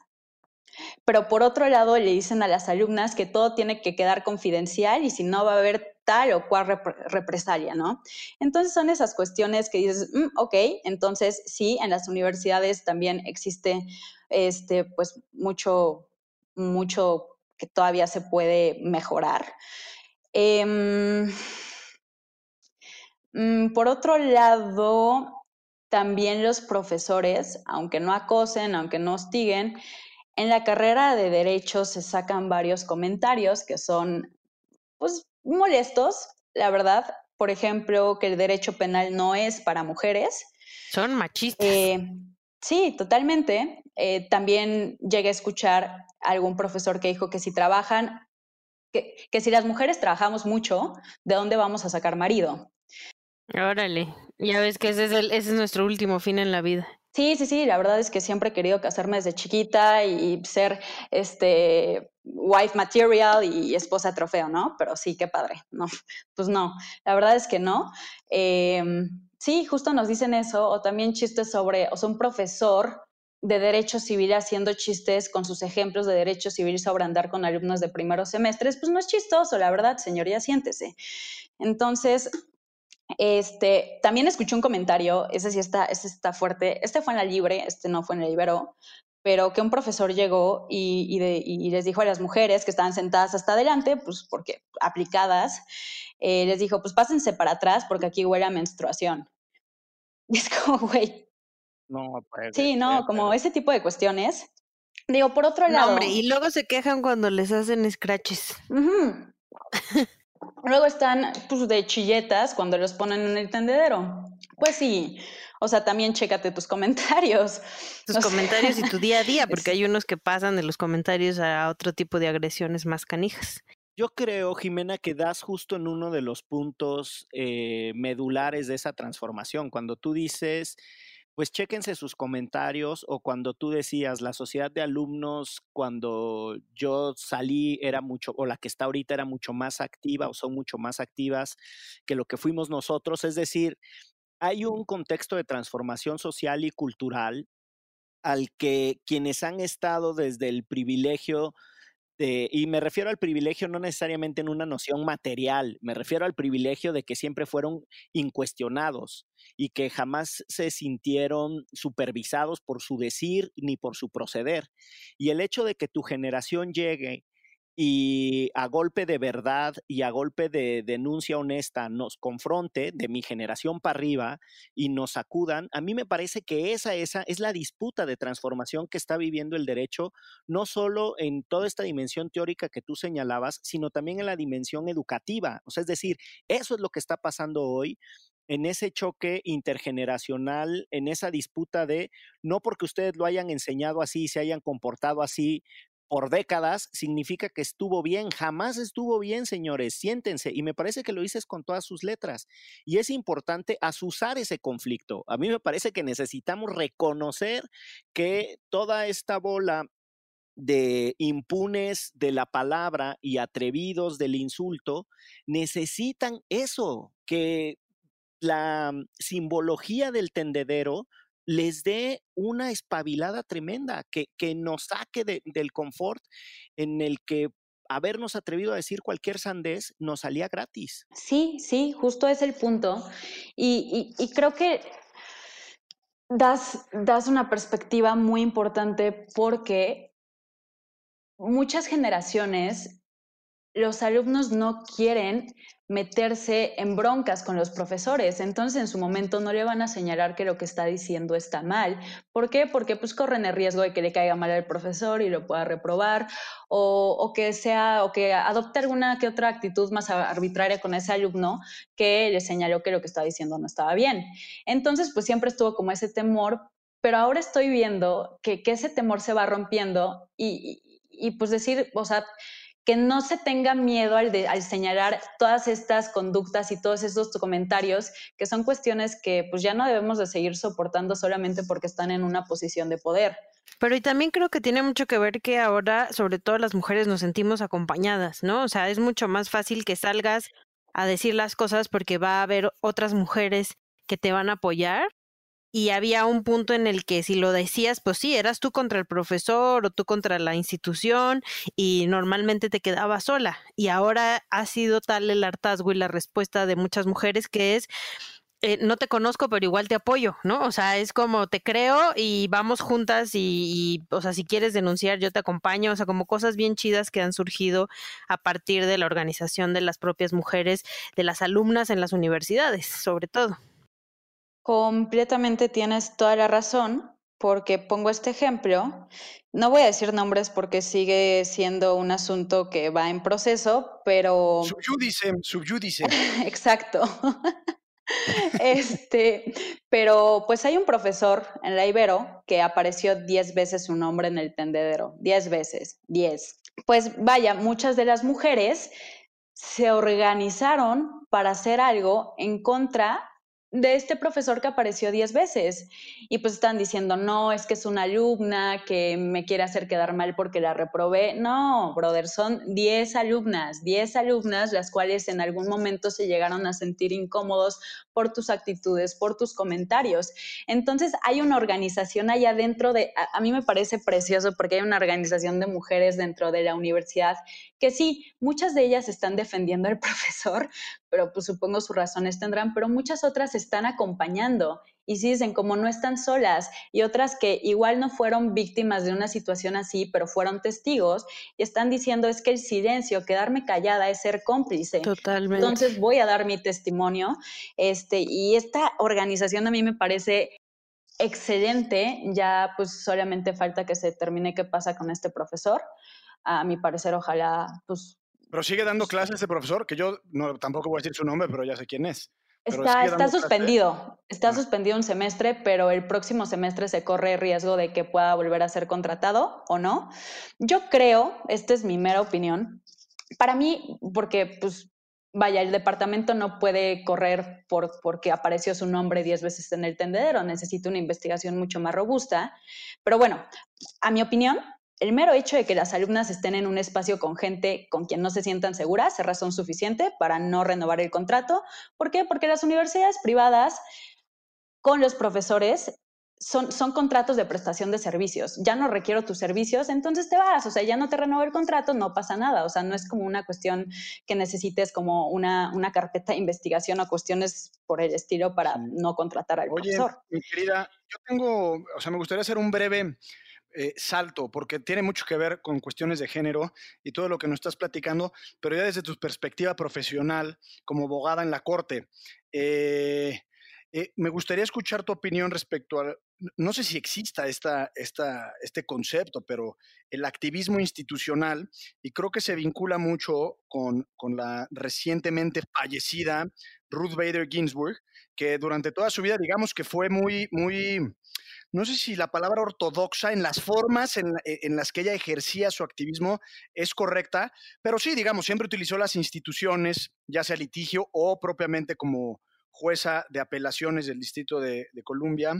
pero por otro lado le dicen a las alumnas que todo tiene que quedar confidencial y si no va a haber tal o cual represalia, ¿no? Entonces son esas cuestiones que dices, mm, ok, entonces sí, en las universidades también existe este, pues mucho, mucho que todavía se puede mejorar. Em, por otro lado, también los profesores, aunque no acosen, aunque no hostiguen, en la carrera de derecho se sacan varios comentarios que son, pues, molestos, la verdad. Por ejemplo, que el derecho penal no es para mujeres. Son machistas. Eh, sí, totalmente. Eh, también llegué a escuchar algún profesor que dijo que si trabajan, que, que si las mujeres trabajamos mucho, ¿de dónde vamos a sacar marido? Órale, ya ves que ese es, el, nuestro último fin en la vida. Sí, sí, sí, la verdad es que siempre he querido casarme desde chiquita y ser este wife material y esposa trofeo, ¿no? Pero sí, qué padre. No, pues no, la verdad es que no. Em, sí, justo nos dicen eso, o también chistes sobre, o sea, un profesor de derecho civil haciendo chistes con sus ejemplos de derecho civil sobre andar con alumnos de primeros semestres, pues no es chistoso, la verdad, señoría, siéntese. Entonces, este, también escuché un comentario, ese sí está, ese está fuerte, este fue en la Libre, este no fue en el Ibero, pero que un profesor llegó y, les dijo a las mujeres que estaban sentadas hasta adelante, pues porque aplicadas, eh, les dijo, pues pásense para atrás porque aquí huele a menstruación. Y es como, güey. No, Sí, no, como ese tipo de cuestiones. Digo, por otro lado. hombre, y luego se quejan cuando les hacen scratches. Luego están pues, de chilletas cuando los ponen en el tendedero. Pues sí, o sea, también chécate tus comentarios. Tus comentarios y tu día a día, porque hay unos que pasan de los comentarios a otro tipo de agresiones más canijas. Yo creo, Jimena, que das justo en uno de los puntos eh, medulares de esa transformación. Cuando tú dices pues chéquense sus comentarios o cuando tú decías, la sociedad de alumnos cuando yo salí era mucho, o la que está ahorita era mucho más activa o son mucho más activas que lo que fuimos nosotros. Es decir, hay un contexto de transformación social y cultural al que quienes han estado desde el privilegio y me refiero al privilegio no necesariamente en una noción material, me refiero al privilegio de que siempre fueron incuestionados y que jamás se sintieron supervisados por su decir ni por su proceder. Y el hecho de que tu generación llegue y a golpe de verdad y a golpe de denuncia honesta nos confronte de mi generación para arriba y nos acudan, a mí me parece que esa, esa es la disputa de transformación que está viviendo el derecho, no solo en toda esta dimensión teórica que tú señalabas, sino también en la dimensión educativa. O sea, es decir, eso es lo que está pasando hoy en ese choque intergeneracional, en esa disputa de no porque ustedes lo hayan enseñado así, se hayan comportado así, por décadas, significa que estuvo bien. Jamás estuvo bien, señores. Siéntense. Y me parece que lo dices con todas sus letras. Y es importante asusar ese conflicto. A mí me parece que necesitamos reconocer que toda esta bola de impunes de la palabra y atrevidos del insulto necesitan eso, que la simbología del tendedero les dé una espabilada tremenda, que, que nos saque del confort en el que habernos atrevido a decir cualquier sandez nos salía gratis. Sí, sí, justo es el punto. Y, y, creo que das, das una perspectiva muy importante porque muchas generaciones los alumnos no quieren meterse en broncas con los profesores. Entonces, en su momento no le van a señalar que lo que está diciendo está mal. ¿Por qué? Porque pues corren el riesgo de que le caiga mal al profesor y lo pueda reprobar o, que sea o que adopte alguna que otra actitud más arbitraria con ese alumno que le señaló que lo que estaba diciendo no estaba bien. Entonces, pues siempre estuvo como ese temor, pero ahora estoy viendo que, ese temor se va rompiendo y, y pues decir, o sea, que no se tenga miedo al, al, señalar todas estas conductas y todos estos comentarios, que son cuestiones que pues ya no debemos de seguir soportando solamente porque están en una posición de poder. Pero y también creo que tiene mucho que ver que ahora, sobre todo las mujeres, nos sentimos acompañadas, ¿no? O sea, es mucho más fácil que salgas a decir las cosas porque va a haber otras mujeres que te van a apoyar y había un punto en el que si lo decías, pues sí, eras tú contra el profesor o tú contra la institución y normalmente te quedabas sola. Y ahora ha sido tal el hartazgo y la respuesta de muchas mujeres que es, eh, no te conozco, pero igual te apoyo, ¿no? O sea, es como te creo y vamos juntas y, y, o sea, si quieres denunciar, yo te acompaño, o sea, como cosas bien chidas que han surgido a partir de la organización de las propias mujeres, de las alumnas en las universidades, sobre todo. Completamente tienes toda la razón, porque pongo este ejemplo. No voy a decir nombres porque sigue siendo un asunto que va en proceso, pero... Subyúdice, subyúdice. Exacto. este, pero pues hay un profesor en la Ibero que apareció diez veces su nombre en el tendedero, diez veces, diez. Pues vaya, muchas de las mujeres se organizaron para hacer algo en contra de este profesor que apareció diez veces y pues están diciendo, no, es que es una alumna que me quiere hacer quedar mal porque la reprobé. No, brother, son diez alumnas, diez alumnas las cuales en algún momento se llegaron a sentir incómodos por tus actitudes, por tus comentarios. Entonces hay una organización allá dentro de, a mí me parece precioso porque hay una organización de mujeres dentro de la universidad que sí, muchas de ellas están defendiendo al profesor, pero pues supongo sus razones tendrán, pero muchas otras están acompañando y sí dicen como no están solas y otras que igual no fueron víctimas de una situación así, pero fueron testigos y están diciendo es que el silencio, quedarme callada es ser cómplice. Totalmente. Entonces voy a dar mi testimonio. Este, y esta organización a mí me parece excelente, ya pues solamente falta que se termine qué pasa con este profesor. A mi parecer, ojalá pues pero sigue dando clases ese profesor, que yo no, tampoco voy a decir su nombre, pero ya sé quién es. Está, está suspendido, está suspendido un semestre, pero el próximo semestre se corre riesgo de que pueda volver a ser contratado o no. Yo creo, esta es mi mera opinión, para mí, porque pues vaya, el departamento no puede correr por, porque apareció su nombre diez veces en el tendedero, necesita una investigación mucho más robusta. Pero bueno, a mi opinión, el mero hecho de que las alumnas estén en un espacio con gente con quien no se sientan seguras es razón suficiente para no renovar el contrato. ¿Por qué? Porque las universidades privadas con los profesores son, son, contratos de prestación de servicios. Ya no requiero tus servicios, entonces te vas. O sea, ya no te renuevo el contrato, no pasa nada. O sea, no es como una cuestión que necesites como una, una carpeta de investigación o cuestiones por el estilo para no contratar al Oye, profesor. Mi querida, yo tengo, o sea, me gustaría hacer un breve eh, salto, porque tiene mucho que ver con cuestiones de género y todo lo que nos estás platicando, pero ya desde tu perspectiva profesional como abogada en la corte, eh, eh, me gustaría escuchar tu opinión respecto a, no sé si exista esta, esta, este concepto, pero el activismo institucional, y creo que se vincula mucho con, con la recientemente fallecida Ruth Bader Ginsburg, que durante toda su vida, digamos que fue muy, muy no sé si la palabra ortodoxa en las formas en, en, las que ella ejercía su activismo es correcta, pero sí, digamos, siempre utilizó las instituciones, ya sea litigio o propiamente como jueza de apelaciones del Distrito de, de Columbia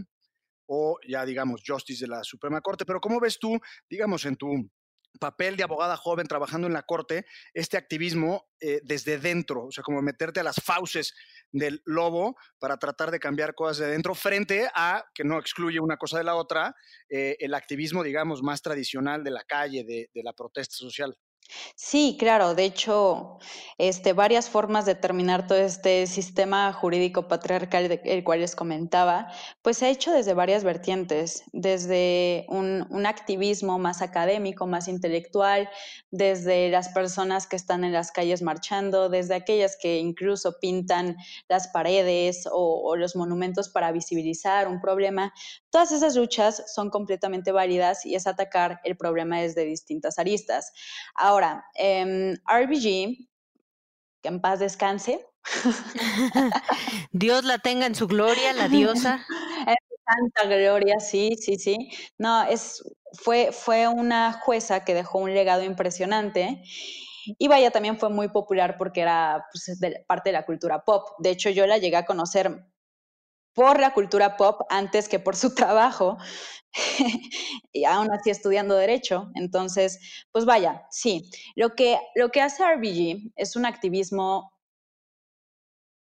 o ya, digamos, justice de la Suprema Corte. Pero ¿cómo ves tú, digamos, en tu papel de abogada joven trabajando en la corte, este activismo eh, desde dentro, o sea, como meterte a las fauces del lobo para tratar de cambiar cosas de dentro, frente a, que no excluye una cosa de la otra, eh, el activismo, digamos, más tradicional de la calle, de la protesta social. Sí, claro. De hecho, este, varias formas de terminar todo este sistema jurídico patriarcal del cual les comentaba, pues se ha hecho desde varias vertientes, desde un, un, activismo más académico, más intelectual, desde las personas que están en las calles marchando, desde aquellas que incluso pintan las paredes o, o los monumentos para visibilizar un problema. Todas esas luchas son completamente válidas y es atacar el problema desde distintas aristas. Ahora, eh, RBG, que en paz descanse. Dios la tenga en su gloria, la diosa. En santa gloria, sí, sí, sí. No, es, fue, fue una jueza que dejó un legado impresionante. Y vaya, también fue muy popular porque era pues, de, parte de la cultura pop. De hecho, yo la llegué a conocer por la cultura pop antes que por su trabajo, y aún así estudiando derecho. Entonces, pues vaya, sí, lo que, lo que hace RBG es un activismo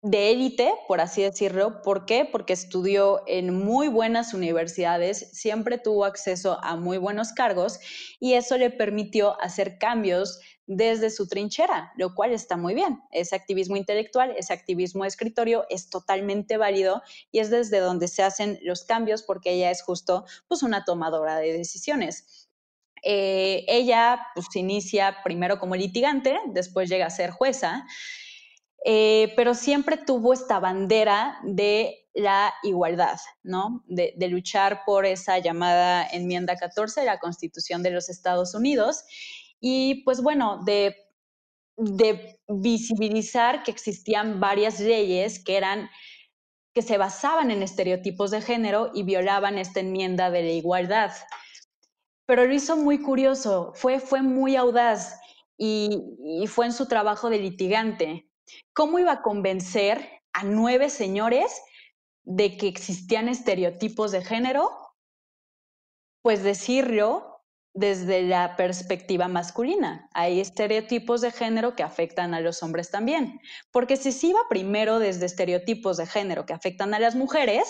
de élite, por así decirlo. ¿Por qué? Porque estudió en muy buenas universidades, siempre tuvo acceso a muy buenos cargos y eso le permitió hacer cambios desde su trinchera, lo cual está muy bien. Ese activismo intelectual, ese activismo escritorio es totalmente válido y es desde donde se hacen los cambios porque ella es justo pues una tomadora de decisiones. Eh, ella pues inicia primero como litigante, después llega a ser jueza eh, pero siempre tuvo esta bandera de la igualdad, ¿no? De, de, luchar por esa llamada enmienda 14 de la Constitución de los Estados Unidos y pues bueno, de, de visibilizar que existían varias leyes que eran que se basaban en estereotipos de género y violaban esta enmienda de la igualdad. Pero lo hizo muy curioso, fue, fue muy audaz y, y fue en su trabajo de litigante. ¿Cómo iba a convencer a nueve señores de que existían estereotipos de género? Pues decirlo desde la perspectiva masculina. Hay estereotipos de género que afectan a los hombres también. Porque si se iba primero desde estereotipos de género que afectan a las mujeres,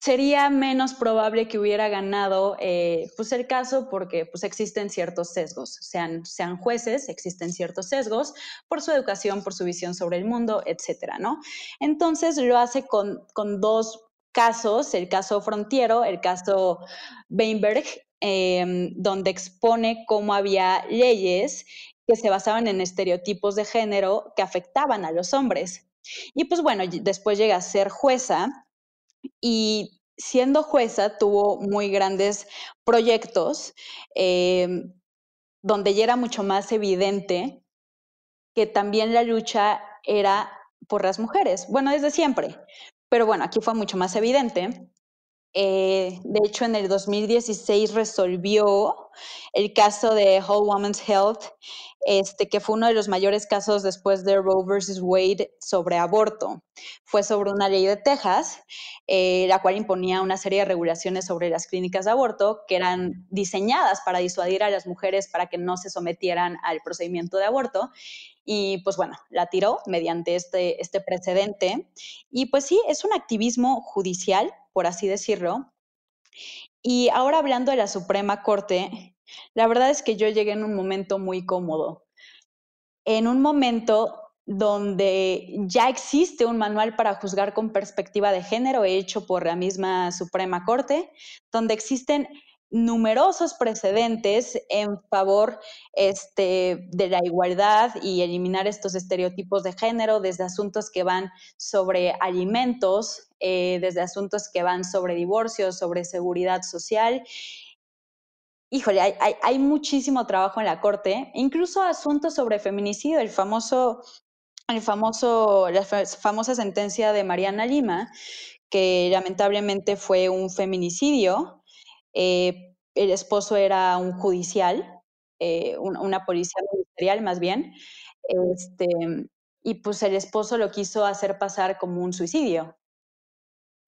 sería menos probable que hubiera ganado eh, pues el caso porque pues existen ciertos sesgos, sean, sean jueces, existen ciertos sesgos por su educación, por su visión sobre el mundo, etcétera, ¿no? Entonces lo hace con, con dos casos, el caso Frontiero, el caso Weinberg, eh, donde expone cómo había leyes que se basaban en estereotipos de género que afectaban a los hombres. Y pues bueno, después llega a ser jueza y siendo jueza tuvo muy grandes proyectos eh, donde ya era mucho más evidente que también la lucha era por las mujeres. Bueno, desde siempre, pero bueno, aquí fue mucho más evidente. Eh, de hecho, en el 2016 resolvió el caso de Whole Woman's Health, este, que fue uno de los mayores casos después de Roe versus Wade sobre aborto. Fue sobre una ley de Texas, eh, la cual imponía una serie de regulaciones sobre las clínicas de aborto que eran diseñadas para disuadir a las mujeres para que no se sometieran al procedimiento de aborto y pues bueno, la tiró mediante este, este precedente. Y pues sí, es un activismo judicial, por así decirlo. Y ahora hablando de la Suprema Corte, la verdad es que yo llegué en un momento muy cómodo, en un momento donde ya existe un manual para juzgar con perspectiva de género hecho por la misma Suprema Corte, donde existen numerosos precedentes en favor este, de la igualdad y eliminar estos estereotipos de género, desde asuntos que van sobre alimentos, eh, desde asuntos que van sobre divorcios, sobre seguridad social. Híjole, hay, hay, hay muchísimo trabajo en la Corte, incluso asuntos sobre feminicidio, el famoso, el famoso, la famosa sentencia de Mariana Lima, que lamentablemente fue un feminicidio. Eh, el esposo era un judicial, eh, una policía ministerial más bien, este, y pues el esposo lo quiso hacer pasar como un suicidio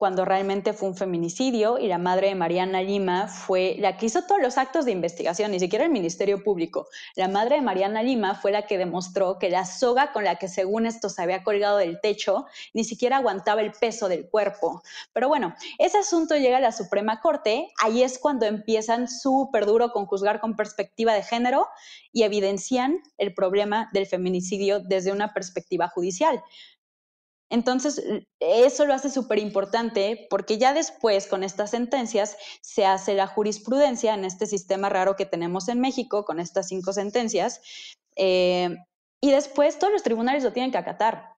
cuando realmente fue un feminicidio y la madre de Mariana Lima fue la que hizo todos los actos de investigación, ni siquiera el Ministerio Público. La madre de Mariana Lima fue la que demostró que la soga con la que según esto se había colgado del techo ni siquiera aguantaba el peso del cuerpo. Pero bueno, ese asunto llega a la Suprema Corte, ahí es cuando empiezan súper duro con juzgar con perspectiva de género y evidencian el problema del feminicidio desde una perspectiva judicial. Entonces, eso lo hace súper importante porque ya después, con estas sentencias, se hace la jurisprudencia en este sistema raro que tenemos en México, con estas cinco sentencias, eh, y después todos los tribunales lo tienen que acatar.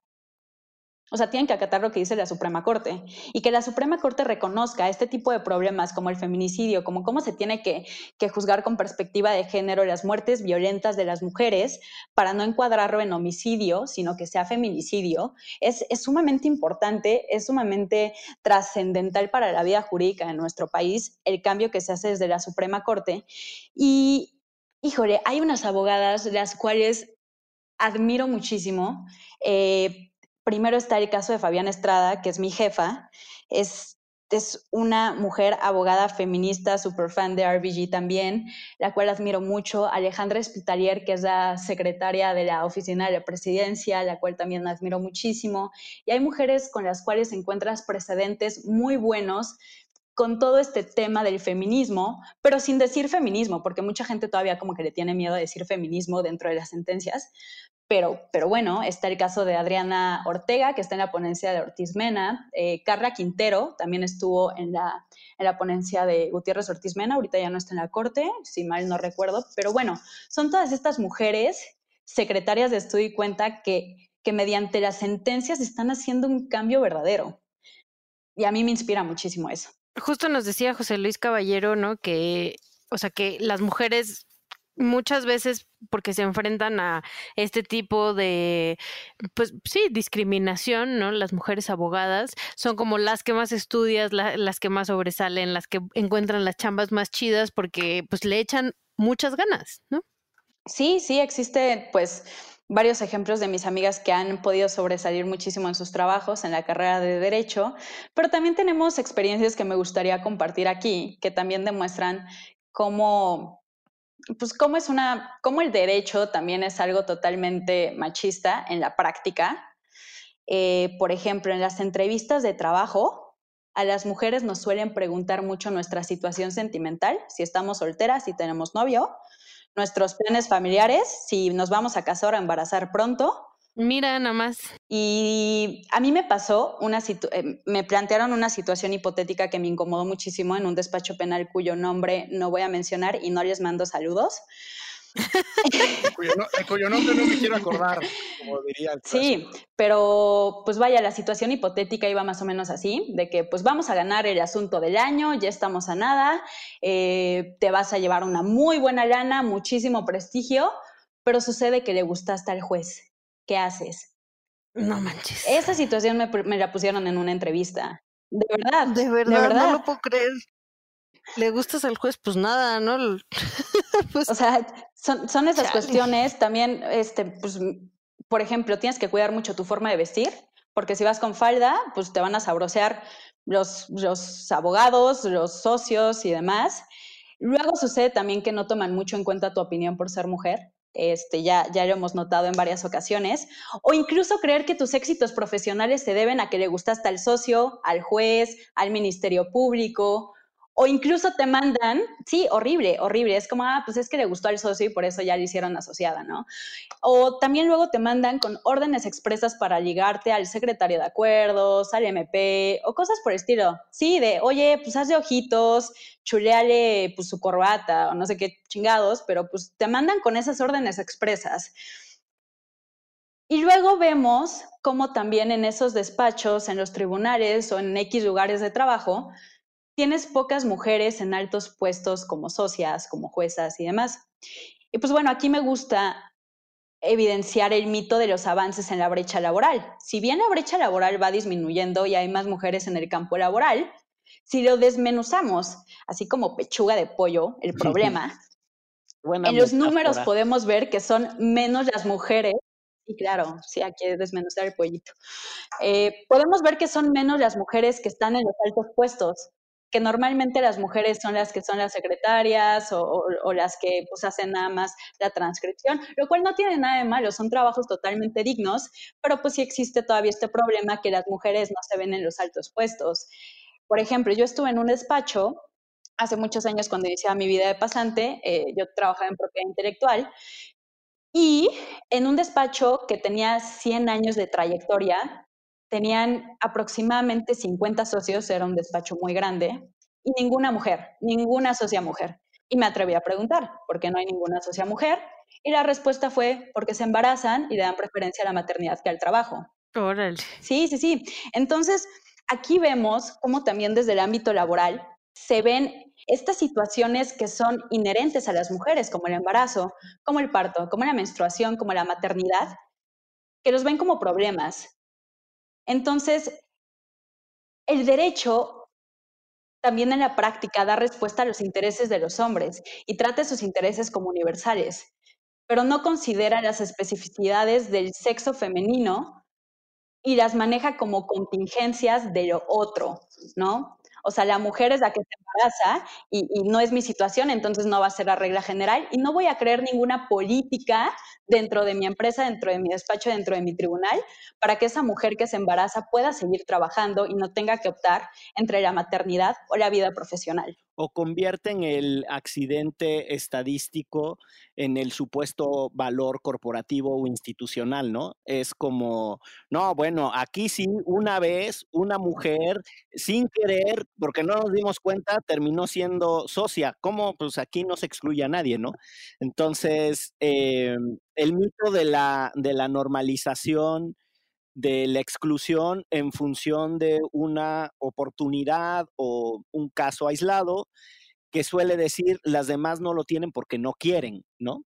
O sea, tienen que acatar lo que dice la Suprema Corte y que la Suprema Corte reconozca este tipo de problemas como el feminicidio, como cómo se tiene que, juzgar con perspectiva de género las muertes violentas de las mujeres para no encuadrarlo en homicidio, sino que sea feminicidio, es, es sumamente importante, es sumamente trascendental para la vida jurídica de nuestro país el cambio que se hace desde la Suprema Corte. Y, híjole, hay unas abogadas las cuales admiro muchísimo. Eh, primero está el caso de Fabián Estrada, que es mi jefa. Es, es una mujer abogada feminista, super fan de RBG también, la cual admiro mucho. Alejandra Espitalier, que es la secretaria de la oficina de la presidencia, la cual también admiro muchísimo. Y hay mujeres con las cuales encuentras precedentes muy buenos con todo este tema del feminismo, pero sin decir feminismo, porque mucha gente todavía como que le tiene miedo a decir feminismo dentro de las sentencias, pero, pero bueno, está el caso de Adriana Ortega, que está en la ponencia de Ortiz Mena. Eh, Carla Quintero también estuvo en la, en la ponencia de Gutiérrez Ortiz Mena. Ahorita ya no está en la corte, si mal no recuerdo. Pero bueno, son todas estas mujeres secretarias de estudio y cuenta que, que mediante las sentencias están haciendo un cambio verdadero. Y a mí me inspira muchísimo eso. Justo nos decía José Luis Caballero, ¿no? Que, o sea, que las mujeres muchas veces porque se enfrentan a este tipo de, pues sí, discriminación, ¿no? Las mujeres abogadas son como las que más estudias, las que más sobresalen, las que encuentran las chambas más chidas porque pues le echan muchas ganas, ¿no? Sí, sí, existe pues varios ejemplos de mis amigas que han podido sobresalir muchísimo en sus trabajos en la carrera de derecho, pero también tenemos experiencias que me gustaría compartir aquí, que también demuestran cómo pues cómo es una, cómo el derecho también es algo totalmente machista en la práctica. Eh, por ejemplo, en las entrevistas de trabajo, a las mujeres nos suelen preguntar mucho nuestra situación sentimental, si estamos solteras, si tenemos novio, nuestros planes familiares, si nos vamos a casar o a embarazar pronto, Mira, nada más. Y a mí me pasó una eh, me plantearon una situación hipotética que me incomodó muchísimo en un despacho penal cuyo nombre no voy a mencionar y no les mando saludos. cuyo, nombre no me quiero acordar, como diría el Sí, pero pues vaya, la situación hipotética iba más o menos así, de que pues vamos a ganar el asunto del año, ya estamos a nada, eh, te vas a llevar una muy buena lana, muchísimo prestigio, pero sucede que le gustaste al juez ¿qué haces? No manches. Esa situación me, la pusieron en una entrevista. De verdad. De verdad, no lo puedo creer. ¿Le gustas al juez? Pues nada, ¿no? pues, o sea, son, son esas cuestiones. También, este, pues, por ejemplo, tienes que cuidar mucho tu forma de vestir, porque si vas con falda, pues te van a sabrosear los, los abogados, los socios y demás. Luego sucede también que no toman mucho en cuenta tu opinión por ser mujer este, ya, ya lo hemos notado en varias ocasiones, o incluso creer que tus éxitos profesionales se deben a que le gustaste al socio, al juez, al ministerio público, o incluso te mandan, sí, horrible, horrible, es como, ah, pues es que le gustó al socio y por eso ya le hicieron asociada, ¿no? O también luego te mandan con órdenes expresas para ligarte al secretario de acuerdos, al MP, o cosas por el estilo. Sí, de, oye, pues haz de ojitos, chuleale pues su corbata, o no sé qué chingados, pero pues te mandan con esas órdenes expresas. Y luego vemos cómo también en esos despachos, en los tribunales o en X lugares de trabajo, tienes pocas mujeres en altos puestos como socias, como juezas y demás. Y pues bueno, aquí me gusta evidenciar el mito de los avances en la brecha laboral. Si bien la brecha laboral va disminuyendo y hay más mujeres en el campo laboral, si lo desmenuzamos, así como pechuga de pollo, el problema, en los números podemos ver que son menos las mujeres, y claro, sí, aquí desmenuzar el pollito, eh, podemos ver que son menos las mujeres que están en los altos puestos, que normalmente las mujeres son las que son las secretarias o, las que pues hacen nada más la transcripción, lo cual no tiene nada de malo, son trabajos totalmente dignos, pero pues sí existe todavía este problema que las mujeres no se ven en los altos puestos. Por ejemplo, yo estuve en un despacho hace muchos años cuando iniciaba mi vida de pasante, eh, yo trabajaba en propiedad intelectual y en un despacho que tenía 100 años de trayectoria, tenían aproximadamente 50 socios, era un despacho muy grande, y ninguna mujer, ninguna socia mujer. Y me atreví a preguntar, ¿por qué no hay ninguna socia mujer? Y la respuesta fue, porque se embarazan y le dan preferencia a la maternidad que al trabajo. Órale. Sí, sí, sí. Entonces, aquí vemos cómo también desde el ámbito laboral se ven estas situaciones que son inherentes a las mujeres, como el embarazo, como el parto, como la menstruación, como la maternidad, que los ven como problemas entonces, el derecho también en la práctica da respuesta a los intereses de los hombres y trata sus intereses como universales, pero no considera las especificidades del sexo femenino y las maneja como contingencias de lo otro, ¿no? O sea, la mujer es la que se embaraza y, no es mi situación, entonces no va a ser la regla general y no voy a creer ninguna política dentro de mi empresa, dentro de mi despacho, dentro de mi tribunal, para que esa mujer que se embaraza pueda seguir trabajando y no tenga que optar entre la maternidad o la vida profesional o convierten el accidente estadístico en el supuesto valor corporativo o institucional, ¿no? Es como, no, bueno, aquí sí, una vez una mujer, sin querer, porque no nos dimos cuenta, terminó siendo socia. ¿Cómo? Pues aquí no se excluye a nadie, ¿no? Entonces, eh, el mito de la, de la normalización de la exclusión en función de una oportunidad o un caso aislado que suele decir las demás no lo tienen porque no quieren, ¿no?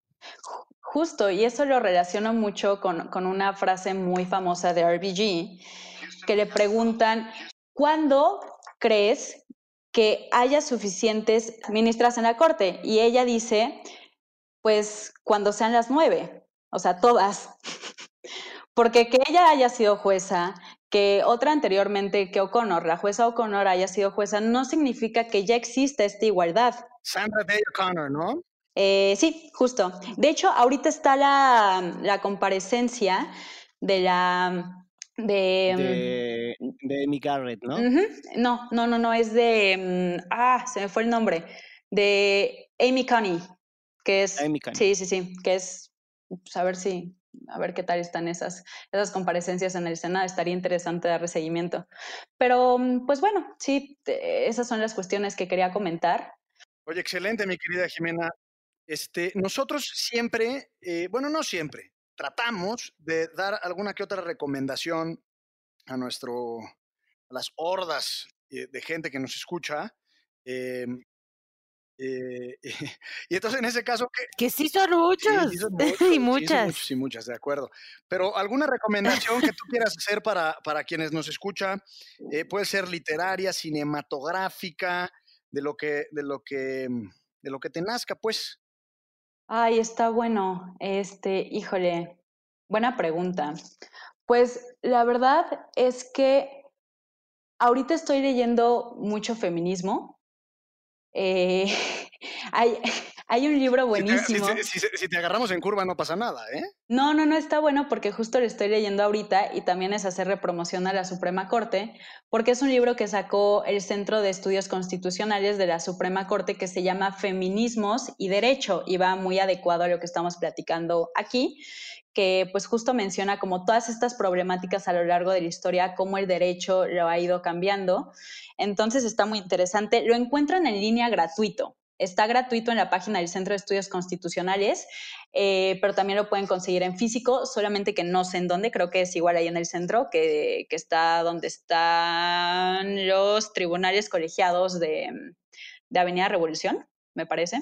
Justo, y eso lo relaciono mucho con, con una frase muy famosa de RBG, que le preguntan, ¿cuándo crees que haya suficientes ministras en la corte? Y ella dice, pues cuando sean las nueve, o sea, todas. Porque que ella haya sido jueza, que otra anteriormente, que O'Connor, la jueza O'Connor haya sido jueza, no significa que ya exista esta igualdad. Sandra Day O'Connor, ¿no? Eh, sí, justo. De hecho, ahorita está la, comparecencia de la... De, de, Amy Garrett, ¿no? No, no, no, no, es de... Mm, ah, se me fue el nombre. De Amy Coney, que es... Amy Coney. Sí, sí, sí, que es... Pues, a ver si a ver qué tal están esas, esas comparecencias en el Senado. Estaría interesante darle seguimiento. Pero, mm, pues bueno, sí, esas son las cuestiones que quería comentar. Oye, excelente, mi querida Jimena. Este, nosotros siempre, eh, bueno, no siempre, tratamos de dar alguna que otra recomendación a nuestro, a las hordas eh, de gente que nos escucha. Eh, eh, y entonces en ese caso... Que, que sí son muchos. y muchas. Sí, muchas, de acuerdo. Pero alguna recomendación que tú quieras hacer para, para quienes nos escuchan, eh, puede ser literaria, cinematográfica, de lo que, de lo que, de lo que te nazca, pues. Ay, está bueno. Este, híjole, buena pregunta. Pues la verdad es que ahorita estoy leyendo mucho feminismo, eh, hay, hay, un libro buenísimo. Si te, agarramos en curva no pasa nada, ¿eh? No, no, no está bueno porque justo lo estoy leyendo ahorita y también es hacerle promoción a la Suprema Corte, porque es un libro que sacó el Centro de Estudios Constitucionales de la Suprema Corte que se llama Feminismos y Derecho y va muy adecuado a lo que estamos platicando aquí que pues justo menciona como todas estas problemáticas a lo largo de la historia, cómo el derecho lo ha ido cambiando. Entonces está muy interesante. Lo encuentran en línea gratuito. Está gratuito en la página del Centro de Estudios Constitucionales, eh, pero también lo pueden conseguir en físico, solamente que no sé en dónde, creo que es igual ahí en el centro, que, está donde están los tribunales colegiados de, de Avenida Revolución, me parece.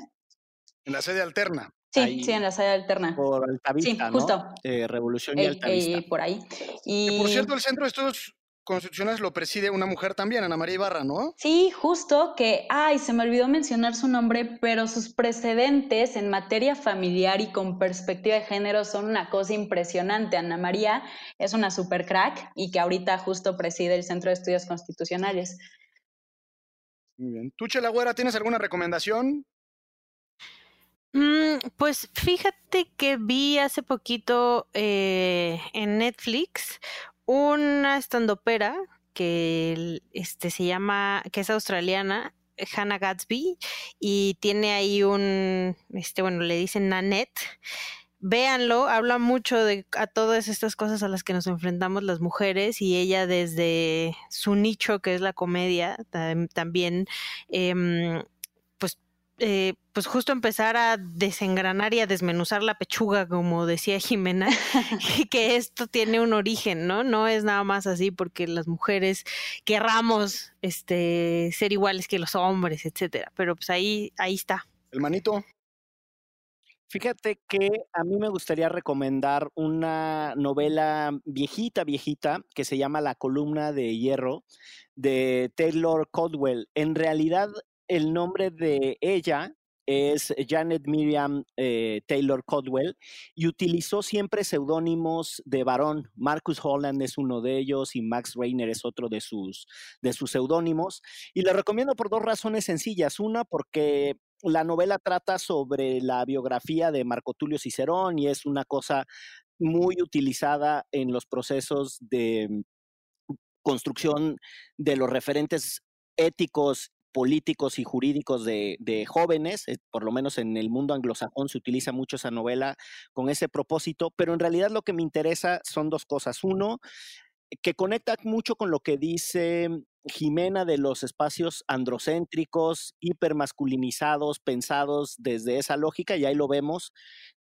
En la sede alterna. Sí, sí, en la sala alterna. Por Altavista, sí, justo. Eh, Revolución y Altavista. por ahí. Y... por cierto, el Centro de Estudios Constitucionales lo preside una mujer también, Ana María Ibarra, ¿no? Sí, justo que, ay, se me olvidó mencionar su nombre, pero sus precedentes en materia familiar y con perspectiva de género son una cosa impresionante. Ana María es una super crack y que ahorita justo preside el Centro de Estudios Constitucionales. Muy bien. ¿Tú, Chelagüera, tienes alguna recomendación? Mm, pues fíjate que vi hace poquito eh, en Netflix una estandopera que este, se llama, que es australiana, Hannah Gatsby, y tiene ahí un, este, bueno, le dicen Nanette. Véanlo, habla mucho de a todas estas cosas a las que nos enfrentamos las mujeres y ella desde su nicho, que es la comedia, también eh, eh, pues justo empezar a desengranar y a desmenuzar la pechuga, como decía Jimena, y que esto tiene un origen, ¿no? No es nada más así porque las mujeres querramos este, ser iguales que los hombres, etcétera. Pero pues ahí, ahí está. El manito. Fíjate que a mí me gustaría recomendar una novela viejita, viejita, que se llama La columna de hierro, de Taylor Caldwell. En realidad el nombre de ella es Janet Miriam eh, Taylor Codwell y utilizó siempre seudónimos de varón. Marcus Holland es uno de ellos y Max Rainer es otro de sus, de sus seudónimos. Y la recomiendo por dos razones sencillas. Una, porque la novela trata sobre la biografía de Marco Tulio Cicerón y es una cosa muy utilizada en los procesos de construcción de los referentes éticos políticos y jurídicos de, jóvenes, eh, por lo menos en el mundo anglosajón se utiliza mucho esa novela con ese propósito, pero en realidad lo que me interesa son dos cosas. Uno, que conecta mucho con lo que dice Jimena de los espacios androcéntricos, hipermasculinizados, pensados desde esa lógica, y ahí lo vemos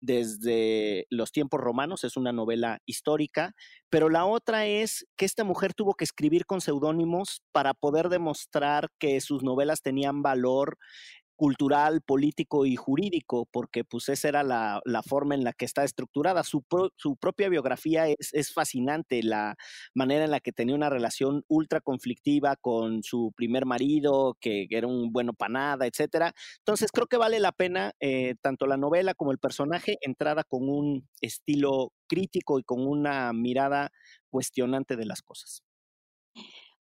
desde los tiempos romanos, es una novela histórica, pero la otra es que esta mujer tuvo que escribir con seudónimos para poder demostrar que sus novelas tenían valor cultural, político y jurídico, porque pues esa era la, forma en la que está estructurada. Su, su propia biografía es, fascinante, la manera en la que tenía una relación ultra conflictiva con su primer marido, que era un bueno para nada, etcétera. Entonces creo que vale la pena eh, tanto la novela como el personaje entrada con un estilo crítico y con una mirada cuestionante de las cosas.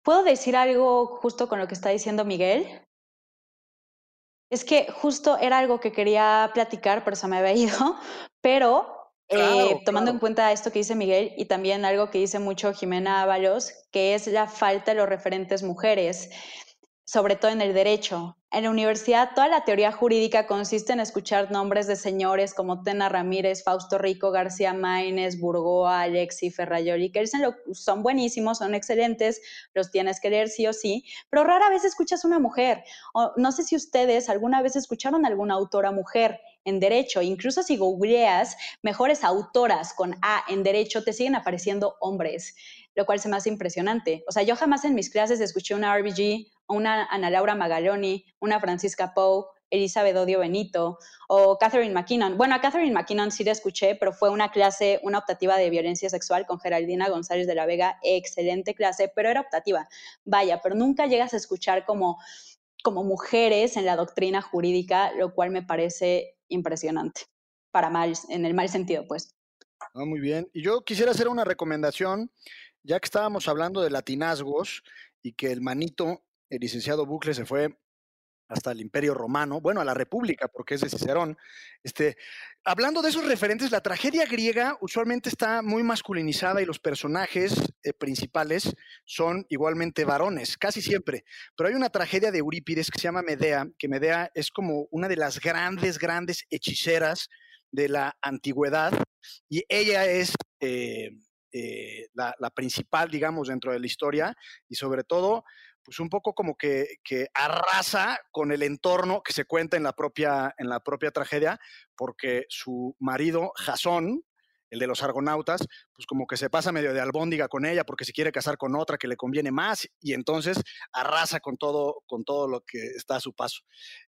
¿Puedo decir algo justo con lo que está diciendo Miguel? Es que justo era algo que quería platicar, pero se me había ido, pero eh, tomando en cuenta esto que dice Miguel y también algo que dice mucho Jimena Ábalos, que es la falta de los referentes mujeres sobre todo en el derecho. En la universidad, toda la teoría jurídica consiste en escuchar nombres de señores como Tena Ramírez, Fausto Rico, García Maínez, Burgoa, Alexi, Ferrayoli, que son buenísimos, son excelentes, los tienes que leer sí o sí, pero rara vez escuchas una mujer. no sé si ustedes alguna vez escucharon alguna autora mujer en derecho, incluso si googleas mejores autoras con A en derecho, te siguen apareciendo hombres lo cual se me hace impresionante. O sea, yo jamás en mis clases escuché una RBG, una Ana Laura Magaloni, una Francisca Poe, Elizabeth Odio Benito o Catherine McKinnon. Bueno, a Catherine McKinnon sí la escuché, pero fue una clase, una optativa de violencia sexual con Geraldina González de la Vega, excelente clase, pero era optativa. Vaya, pero nunca llegas a escuchar como, como mujeres en la doctrina jurídica, lo cual me parece impresionante, para mal, en el mal sentido, pues. Ah, muy bien. Y yo quisiera hacer una recomendación ya que estábamos hablando de latinazgos y que el manito, el licenciado Bucle, se fue hasta el Imperio Romano, bueno, a la República, porque es de Cicerón. Este, hablando de esos referentes, la tragedia griega usualmente está muy masculinizada y los personajes eh, principales son igualmente varones, casi siempre. Pero hay una tragedia de Eurípides que se llama Medea, que Medea es como una de las grandes, grandes hechiceras de la antigüedad y ella es eh, eh, la, principal, digamos, dentro de la historia y sobre todo, pues un poco como que, arrasa con el entorno que se cuenta en la propia, en la propia tragedia, porque su marido, Jasón, el de los argonautas, pues como que se pasa medio de albóndiga con ella porque se quiere casar con otra que le conviene más y entonces arrasa con todo, con todo lo que está a su paso.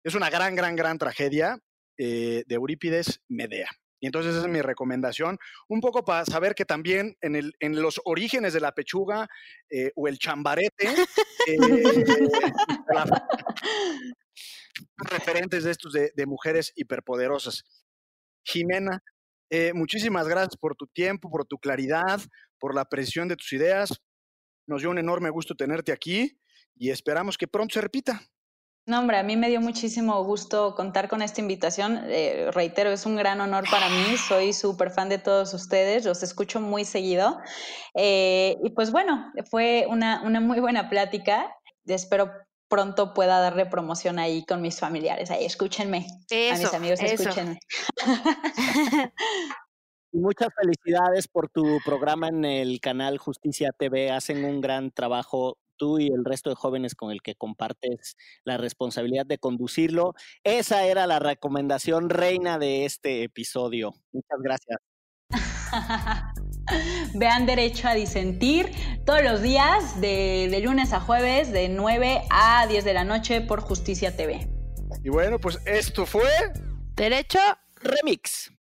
Es una gran, gran, gran tragedia eh, de Eurípides Medea. Y entonces esa es mi recomendación, un poco para saber que también en, el, en los orígenes de la pechuga eh, o el chambarete, eh, referentes de estos de, mujeres hiperpoderosas. Jimena, eh, muchísimas gracias por tu tiempo, por tu claridad, por la presión de tus ideas. Nos dio un enorme gusto tenerte aquí y esperamos que pronto se repita. No, hombre, a mí me dio muchísimo gusto contar con esta invitación. Eh, reitero, es un gran honor para mí. Soy súper fan de todos ustedes, los escucho muy seguido. Eh, y pues bueno, fue una, una muy buena plática. Espero pronto pueda darle promoción ahí con mis familiares. Ahí, escúchenme. a mis amigos, eso. escúchenme. Y muchas felicidades por tu programa en el canal Justicia TV. Hacen un gran trabajo tú y el resto de jóvenes con el que compartes la responsabilidad de conducirlo. Esa era la recomendación reina de este episodio. Muchas gracias. Vean Derecho a Disentir todos los días, de, de, lunes a jueves, de 9 a 10 de la noche por Justicia TV. Y bueno, pues esto fue Derecho Remix.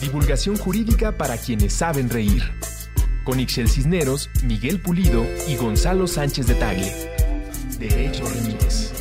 Divulgación jurídica para quienes saben reír. Con Ixel Cisneros, Miguel Pulido y Gonzalo Sánchez de Tagle. Derecho Remix.